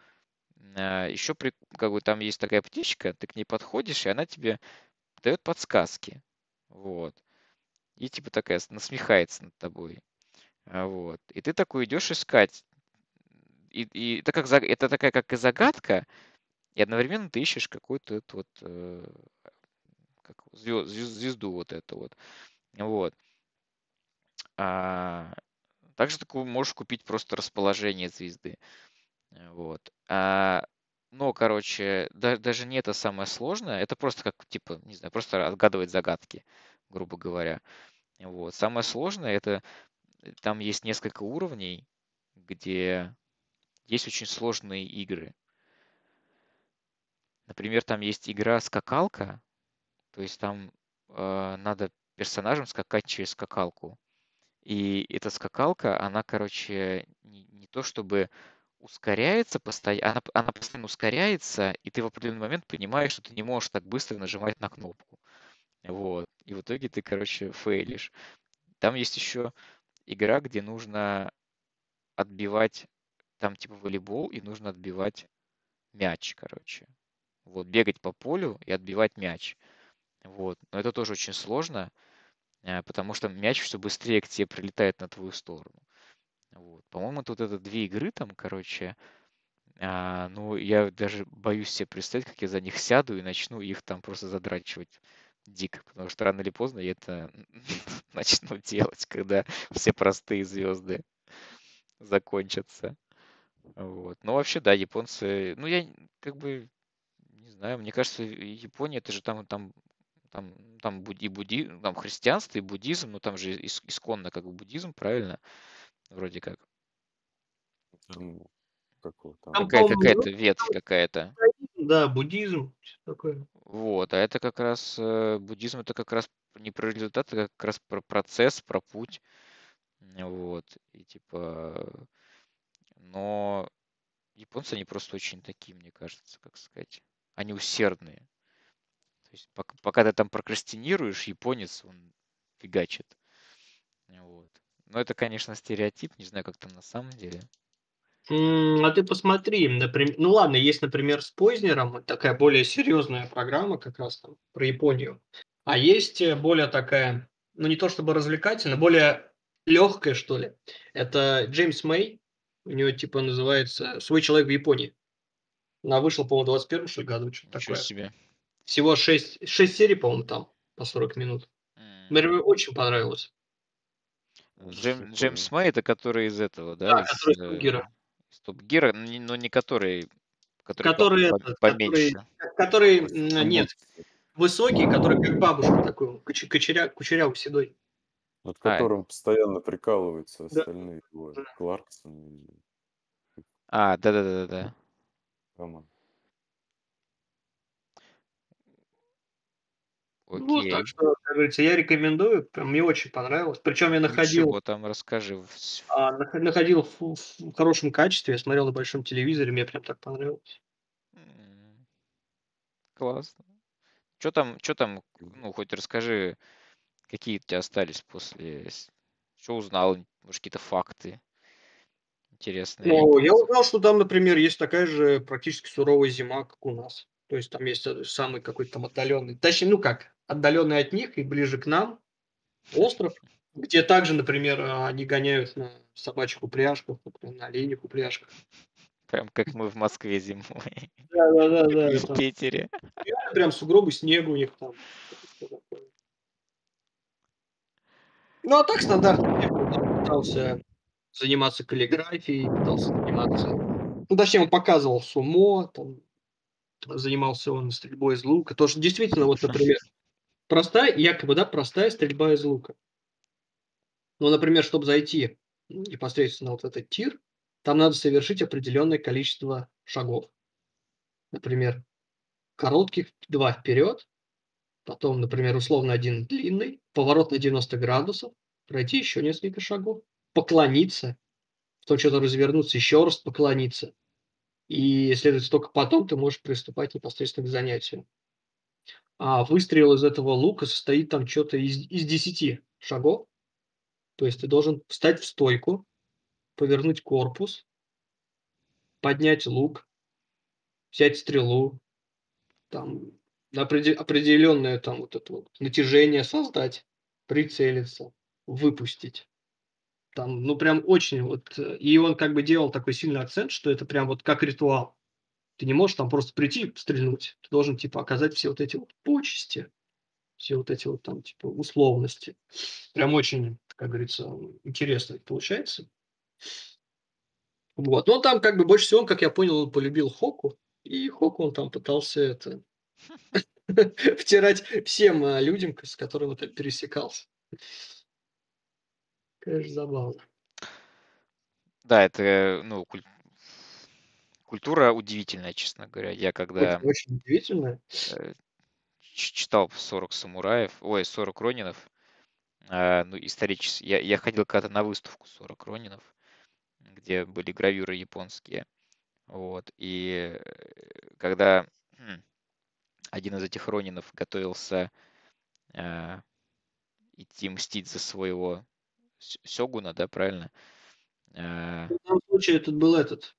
а, Еще при, как бы там есть такая птичка, ты к ней подходишь, и она тебе дает подсказки. Вот. И типа такая насмехается над тобой. А, вот. И ты такой идешь искать. И, и это, как, это такая как и загадка, и одновременно ты ищешь какую-то вот э, как, звезд, звезду вот эту вот. Вот. А, также ты можешь купить просто расположение звезды. Вот. А, но, короче, да, даже не это самое сложное. Это просто как, типа, не знаю, просто отгадывать загадки, грубо говоря. Вот. Самое сложное это э, там есть несколько уровней, где есть очень сложные игры. Например, там есть игра скакалка, то есть там э, надо персонажем скакать через скакалку. И эта скакалка, она, короче, не, не то чтобы ускоряется постоянно, она, она постоянно ускоряется, и ты в определенный момент понимаешь, что ты не можешь так быстро нажимать на кнопку. Вот. И в итоге ты, короче, фейлишь. Там есть еще игра, где нужно отбивать, там типа волейбол, и нужно отбивать мяч, короче. Вот, бегать по полю и отбивать мяч. Вот. Но это тоже очень сложно, э, потому что мяч все быстрее к тебе прилетает на твою сторону. Вот. По-моему, тут это две игры там, короче. А, ну, я даже боюсь себе представить, как я за них сяду и начну их там просто задрачивать дико, потому что рано или поздно я это начну делать, когда все простые звезды закончатся. Вот. Но вообще, да, японцы, ну, я как бы, не знаю, мне кажется, Япония, это же там, там, там, там и буди, там христианство, и буддизм, ну, там же исконно как бы буддизм, правильно? Вроде как. Какого там? Какая, какая-то ветвь какая-то. Да, буддизм, такое. Вот, а это как раз, э, буддизм это как раз не про результат, а как раз про процесс, про путь. Вот, и типа, но японцы, они просто очень такие, мне кажется, как сказать, они усердные. Есть пока, пока ты там прокрастинируешь, японец, он фигачит. Вот. Но это, конечно, стереотип, не знаю, как там на самом деле. А ты посмотри, например, ну ладно, есть, например, с Познером такая более серьезная программа как раз там про Японию, а есть э, более такая, ну не то чтобы развлекательная, более легкая, что ли. Это Джеймс Мэй, у него типа называется «Свой человек в Японии». Она вышла, по-моему, в 21 что ли, году, что-то такое. себе. Всего 6, 6 серий, по-моему, там, по 40 минут. Мне очень понравилось. Джейм, Джеймс Мэй, это который из этого, да? Да, который из Топ Гира. Из Топ Гира, но не который... Который, который, по, этот, поменьше. который, который нет, высокий, который как бабушка такой, кучеря, кучеряв седой. Над которым а. постоянно прикалываются остальные. Да. Кларксон. А, да-да-да-да. Роман. Окей. Ну, так что, как говорится, я рекомендую, прям мне очень понравилось. Причем я находил... Ничего там расскажи. А, находил в, в хорошем качестве, я смотрел на большом телевизоре, мне прям так понравилось. Классно. Что там, что там, ну, хоть расскажи, какие у тебя остались после... Что узнал, может, какие-то факты интересные? Ну, я узнал, что там, например, есть такая же практически суровая зима, как у нас. То есть там есть э, самый какой-то там отдаленный, точнее, ну как, отдаленный от них и ближе к нам остров, где также, например, они гоняют на собачьих упряжках, например, на оленях упряжках. Прям как мы в Москве зимой. Да, да, да, да. И в Питере. Прям сугробы снегу у них там. Ну, а так стандартно. Я пытался заниматься каллиграфией, пытался заниматься... Ну, точнее, он показывал сумо, там, занимался он стрельбой из лука. Тоже действительно, вот, например, простая, якобы, да, простая стрельба из лука. Ну, например, чтобы зайти непосредственно вот этот тир, там надо совершить определенное количество шагов. Например, коротких два вперед, потом, например, условно один длинный, поворот на 90 градусов, пройти еще несколько шагов, поклониться, потом что-то развернуться, еще раз поклониться. И, следовательно, только потом ты можешь приступать непосредственно к занятию а выстрел из этого лука состоит там что-то из, из 10 шагов. То есть ты должен встать в стойку, повернуть корпус, поднять лук, взять стрелу, там определенное там вот это вот натяжение создать, прицелиться, выпустить. Там, ну, прям очень вот... И он как бы делал такой сильный акцент, что это прям вот как ритуал. Ты не можешь там просто прийти стрельнуть. Ты должен, типа, оказать все вот эти вот почести, все вот эти вот там, типа, условности. Прям очень, как говорится, интересно получается. Вот. Но там как бы больше всего, как я понял, он полюбил Хоку. И Хоку он там пытался это втирать всем а, людям, с которыми он пересекался. Конечно, забавно. Да, это, ну, Культура удивительная, честно говоря. Я когда Очень, очень удивительная. э, читал 40 самураев, ой, 40 ронинов, э, ну, исторически, я, я ходил когда-то на выставку 40 ронинов, где были гравюры японские. Вот. И э, когда хм, один из этих ронинов готовился э, идти мстить за своего сёгуна, да, правильно? Э, В данном случае этот был этот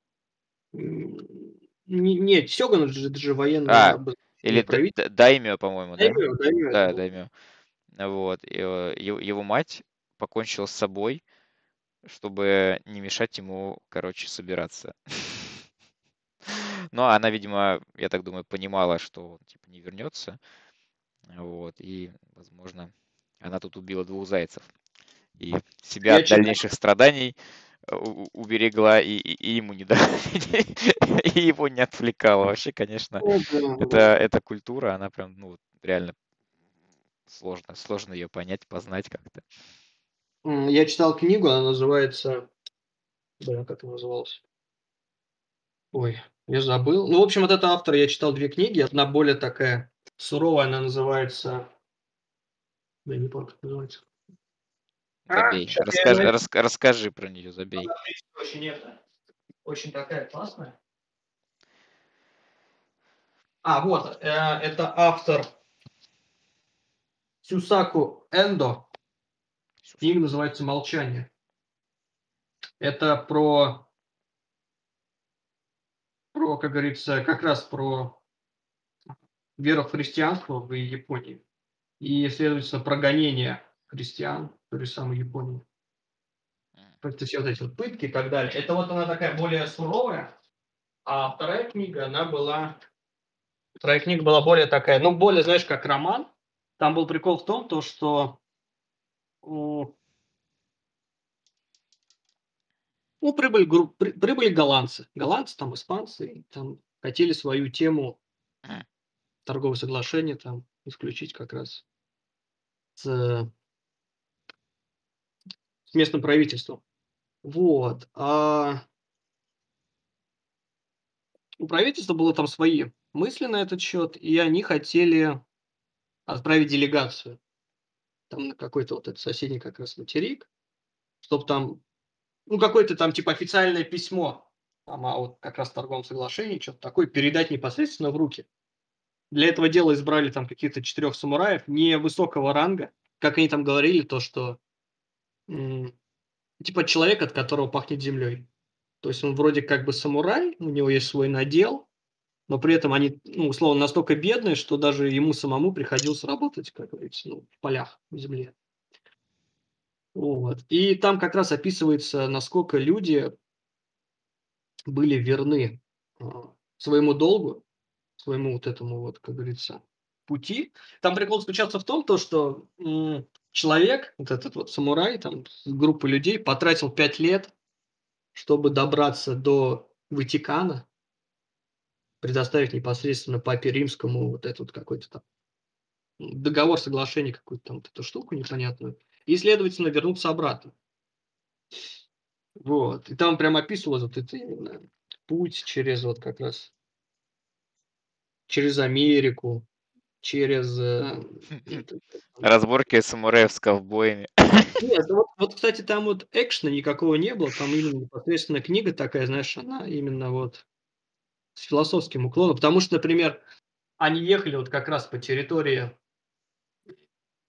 нет, Сёган же, это же военный А, или правитель. Даймио, по-моему, да? Даймио, Даймио. Да, Даймио. Вот. Его, его мать покончила с собой, чтобы не мешать ему, короче, собираться. Но она, видимо, я так думаю, понимала, что он типа не вернется. Вот. И, возможно, она тут убила двух зайцев. И себя я от дальнейших страданий уберегла и, и, и ему не дала, и его не отвлекала. Вообще, конечно, это, эта культура, она прям, ну, реально сложно, сложно ее понять, познать как-то. Я читал книгу, она называется... Блин, как она называлась? Ой, Я забыл. Ну, в общем, вот это автор, я читал две книги. Одна более такая суровая, она называется... Да не помню, как называется. Забей. А, расскажи, я... рас, расскажи про нее, забей. Очень, это, очень такая классная. А, вот, э, это автор Сюсаку Эндо. Книга называется «Молчание». Это про, про, как говорится, как раз про веру в христианство в Японии и, следовательно, прогонение христиан в той же самой Японии. Это все вот эти вот пытки и так далее. Это вот она такая более суровая, а вторая книга, она была... Вторая книга была более такая, ну, более, знаешь, как роман. Там был прикол в том, то, что ну, прибыли, групп, при, прибыли голландцы. Голландцы, там, испанцы, там хотели свою тему торгового соглашения там исключить как раз с местным правительством. Вот. А у правительства было там свои мысли на этот счет, и они хотели отправить делегацию там на какой-то вот этот соседний как раз материк, чтобы там, ну, какое-то там типа официальное письмо там, а вот как раз торговом соглашении, что-то такое, передать непосредственно в руки. Для этого дела избрали там каких-то четырех самураев невысокого ранга, как они там говорили, то, что типа человек, от которого пахнет землей. То есть он вроде как бы самурай, у него есть свой надел, но при этом они, ну, условно, настолько бедные, что даже ему самому приходилось работать, как говорится, ну, в полях, в земле. Вот. И там как раз описывается, насколько люди были верны а, своему долгу, своему вот этому вот, как говорится, пути. Там прикол заключался в том, то, что человек, вот этот вот самурай, там, группа людей, потратил пять лет, чтобы добраться до Ватикана, предоставить непосредственно папе римскому вот этот какой-то там договор, соглашение, какую-то там вот эту штуку непонятную, и, следовательно, вернуться обратно. Вот. И там прям описывалось вот это именно путь через вот как раз через Америку, через... Э, Разборки самураев с ковбоями. Нет, ну вот, вот, кстати, там вот экшена никакого не было, там именно непосредственно книга такая, знаешь, она именно вот с философским уклоном, потому что, например, они ехали вот как раз по территории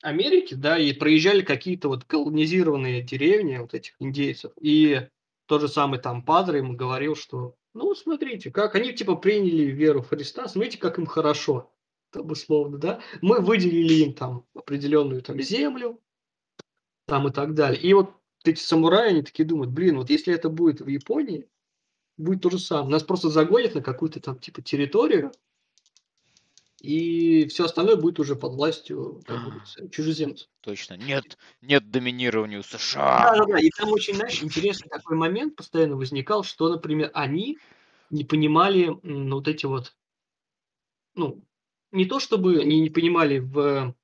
Америки, да, и проезжали какие-то вот колонизированные деревни вот этих индейцев, и тот же самый там Падре ему говорил, что, ну, смотрите, как они типа приняли веру в Христа, смотрите, как им хорошо там, условно, да, мы выделили им там определенную там землю, там и так далее. И вот эти самураи, они такие думают, блин, вот если это будет в Японии, будет то же самое. Нас просто загонят на какую-то там типа территорию, и все остальное будет уже под властью чужеземцев. Точно. Нет, нет доминирования у США. Да, да, да. И там очень, знаешь, интересный такой момент постоянно возникал, что, например, они не понимали ну, вот эти вот, ну, не то чтобы они не понимали в,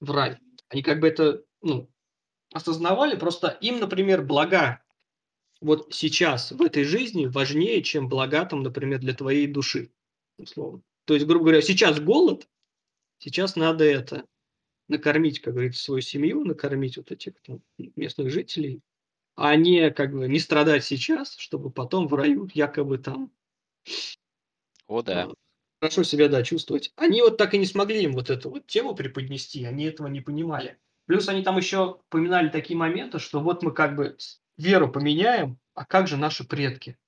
в рай, они как бы это ну, осознавали, просто им, например, блага вот сейчас в этой жизни важнее, чем блага там, например, для твоей души, условно. То есть, грубо говоря, сейчас голод, сейчас надо это накормить, как говорится, свою семью, накормить вот этих там, местных жителей, а не как бы не страдать сейчас, чтобы потом в раю якобы там. О, да хорошо себя, да, чувствовать. Они вот так и не смогли им вот эту вот тему преподнести, они этого не понимали. Плюс они там еще поминали такие моменты, что вот мы как бы веру поменяем, а как же наши предки?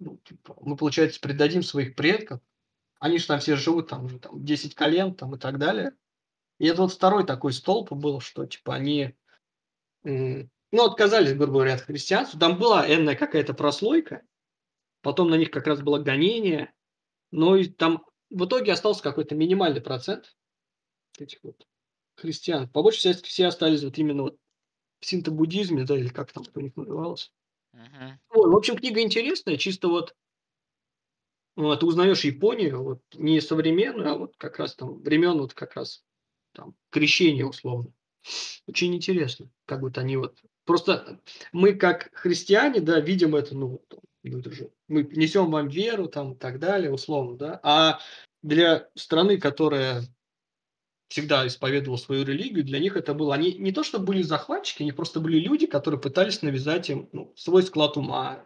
Ну, типа, мы, получается, предадим своих предков, они же там все живут, там уже там 10 колен там и так далее. И это вот второй такой столб был, что типа они ну, отказались, грубо говоря, от христианства. Там была энная какая-то прослойка, потом на них как раз было гонение, но и там в итоге остался какой-то минимальный процент этих вот христиан. По большей части все остались вот именно вот в синто-буддизме, да, или как там у них называлось. Uh-huh. Вот, в общем, книга интересная, чисто вот ну, ты узнаешь Японию, вот не современную, а вот как раз там времен вот как раз там крещения условно. Очень интересно, как вот они вот... Просто мы как христиане, да, видим это, ну, Люди же, мы несем вам веру, там, и так далее, условно, да. А для страны, которая всегда исповедовала свою религию, для них это было... Они не то, что были захватчики, они просто были люди, которые пытались навязать им ну, свой склад ума,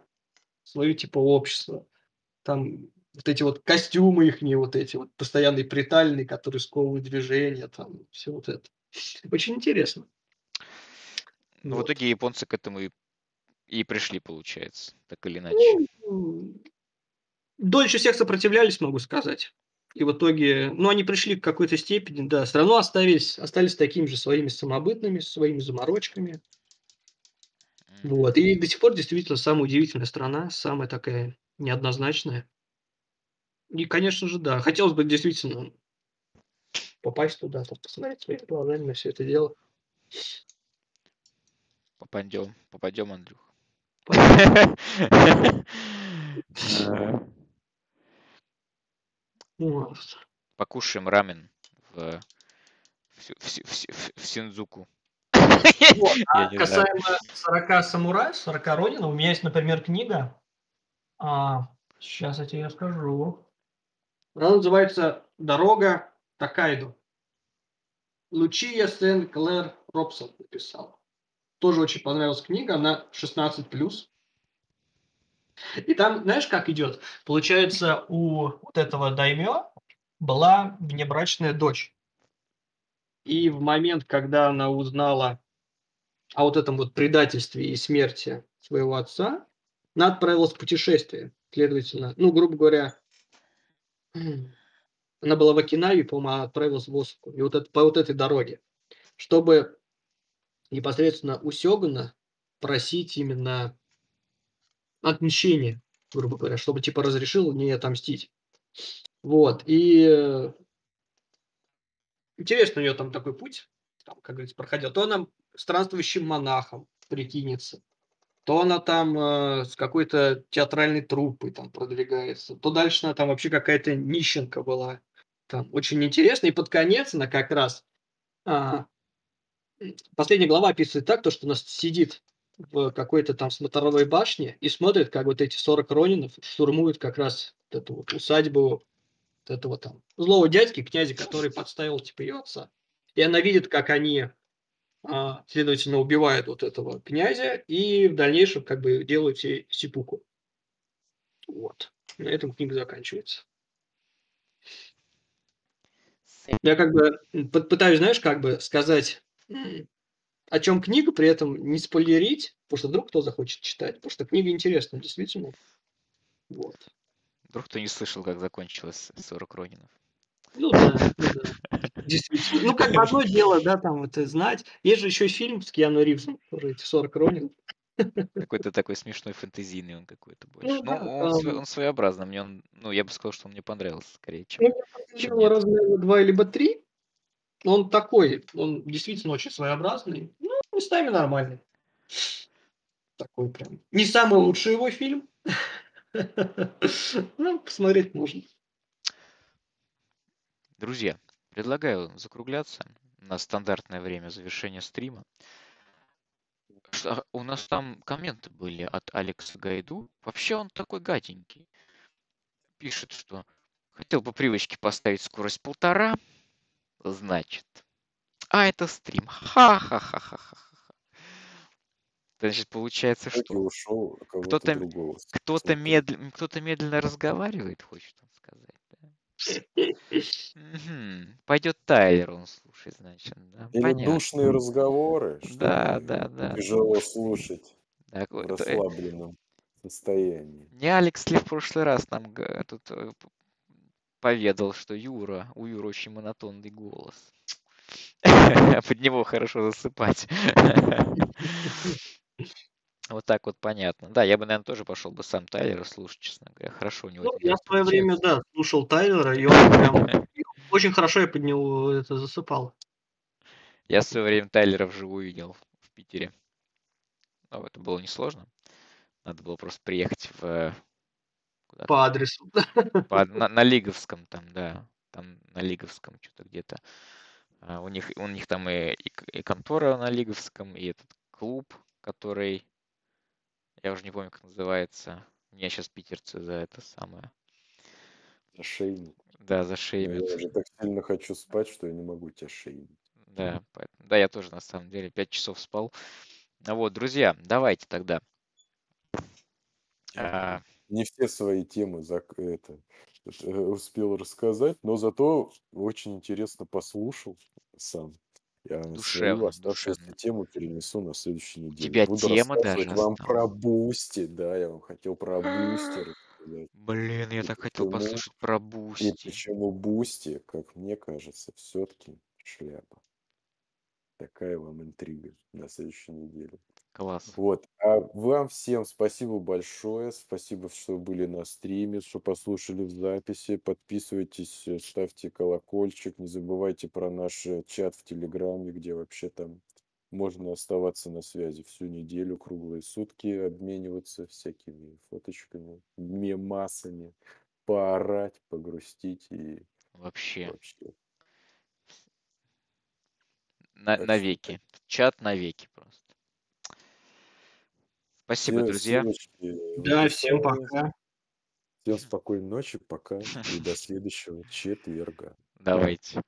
свое типа общество. Там вот эти вот костюмы их, не вот эти вот постоянные притальные, которые сковывают движения, там все вот это. Очень интересно. Ну, вот. в итоге японцы к этому и, и пришли, получается, так или иначе. Ну, дольше всех сопротивлялись, могу сказать. И в итоге, ну, они пришли к какой-то степени, да, все равно остались, остались такими же своими самобытными, своими заморочками. Вот. И до сих пор действительно самая удивительная страна, самая такая неоднозначная. И, конечно же, да, хотелось бы действительно попасть туда, посмотреть своими глазами на все это дело. Попадем, попадем, Андрюх. Покушаем рамен в, Синдзуку. А касаемо 40 самураев, 40 Ронина, у меня есть, например, книга. А, сейчас я тебе расскажу. Она называется «Дорога Такайду». Лучия Сен-Клэр Робсон написал. Тоже очень понравилась книга, она 16+. И там, знаешь, как идет? Получается, у вот этого даймё была внебрачная дочь. И в момент, когда она узнала о вот этом вот предательстве и смерти своего отца, она отправилась в путешествие. Следовательно, ну, грубо говоря, она была в Окинаве, по-моему, отправилась в Осаку. И вот это, по вот этой дороге, чтобы непосредственно у Сёгана просить именно отмщения, грубо говоря, чтобы типа разрешил не отомстить. Вот, и э, интересно у нее там такой путь, там, как говорится, проходил. То она странствующим монахом прикинется, то она там э, с какой-то театральной труппой там продвигается, то дальше она там вообще какая-то нищенка была. Там очень интересно. И под конец она как раз... А, последняя глава описывает так, то, что она сидит в какой-то там смотровой башне и смотрит, как вот эти 40 ронинов штурмуют как раз вот эту вот усадьбу вот этого там злого дядьки, князя, который подставил типа ее отца. И она видит, как они а, следовательно, убивают вот этого князя и в дальнейшем как бы делают все сипуку. Вот. На этом книга заканчивается. Я как бы пытаюсь, знаешь, как бы сказать, о чем книга, при этом не спойлерить, потому что вдруг кто захочет читать, потому что книга интересная, действительно. Вот. Вдруг кто не слышал, как закончилась 40 Ронинов. Ну да, ну да. Действительно. Ну, как бы одно дело, да, там это знать. Есть же еще фильм с Киану Ривзом, тоже эти 40 Ронин. Какой-то такой смешной фэнтезийный он какой-то больше. Ну, ну да, он, там... он своеобразный. Мне он, ну, я бы сказал, что он мне понравился скорее, чем, ну, я чем раза два либо три. Он такой, он действительно очень своеобразный. Ну, местами нормальный. Такой прям. Не самый лучший его фильм. Ну, посмотреть можно. Друзья, предлагаю закругляться на стандартное время завершения стрима. У нас там комменты были от Алекса Гайду. Вообще он такой гаденький. Пишет, что хотел по привычке поставить скорость полтора. Значит. А, это стрим. Ха-ха-ха-ха-ха. Значит, получается, что ушел кто-то кто-то медленно, кто-то медленно разговаривает, хочет он сказать. Пойдет Тайлер он слушать, значит. Да? Или Понятно. душные разговоры. Да, да, да. Тяжело слушать так, в э, расслабленном состоянии. Не Алекс ли в прошлый раз нам тут э, поведал, что Юра, у Юры очень монотонный голос. Под него хорошо засыпать. Вот так вот понятно. Да, я бы, наверное, тоже пошел бы сам Тайлера слушать, честно говоря. Хорошо у него. Ну, я в свое время, да, слушал Тайлера, и он прям очень хорошо я под него это засыпал. Я в свое время Тайлера вживую видел в Питере. Но это было несложно. Надо было просто приехать в... По адресу. По, на, на Лиговском там, да. Там на Лиговском что-то где-то. А, у них, у них там и, и, и контора на Лиговском, и этот клуб, который я уже не помню, как называется. Меня сейчас питерцы за это самое. За шейник. Да, за шеймят. я уже так сильно хочу спать, что я не могу тебя шейнить. Да, поэтому- да, я тоже на самом деле 5 часов спал. А Вот, друзья, давайте тогда. А, Не все свои темы зак- это, э, успел рассказать, но зато очень интересно послушал сам. Я свою Душевно, оставшуюся душевно. тему перенесу на следующей неделе. тебя Буду тема рассказывать даже вам осталась? про Boosty. Да, я вам хотел про Boosty рассказать. Блин, я И так хотел почему- послушать про И Boosty. почему Бусти, как мне кажется, все-таки шляпа. Такая вам интрига на следующей неделе. Класс. Вот. А вам всем спасибо большое. Спасибо, что были на стриме, что послушали в записи. Подписывайтесь, э, ставьте колокольчик. Не забывайте про наш э, чат в Телеграме, где вообще там можно оставаться на связи всю неделю, круглые сутки, обмениваться всякими фоточками, мемасами, поорать, погрустить и Вообще. вообще. На, навеки. Чат навеки просто. Спасибо, Все друзья. ссылочки в Да, всем пока. Всем спокойной ночи, пока и до следующего четверга. Давайте.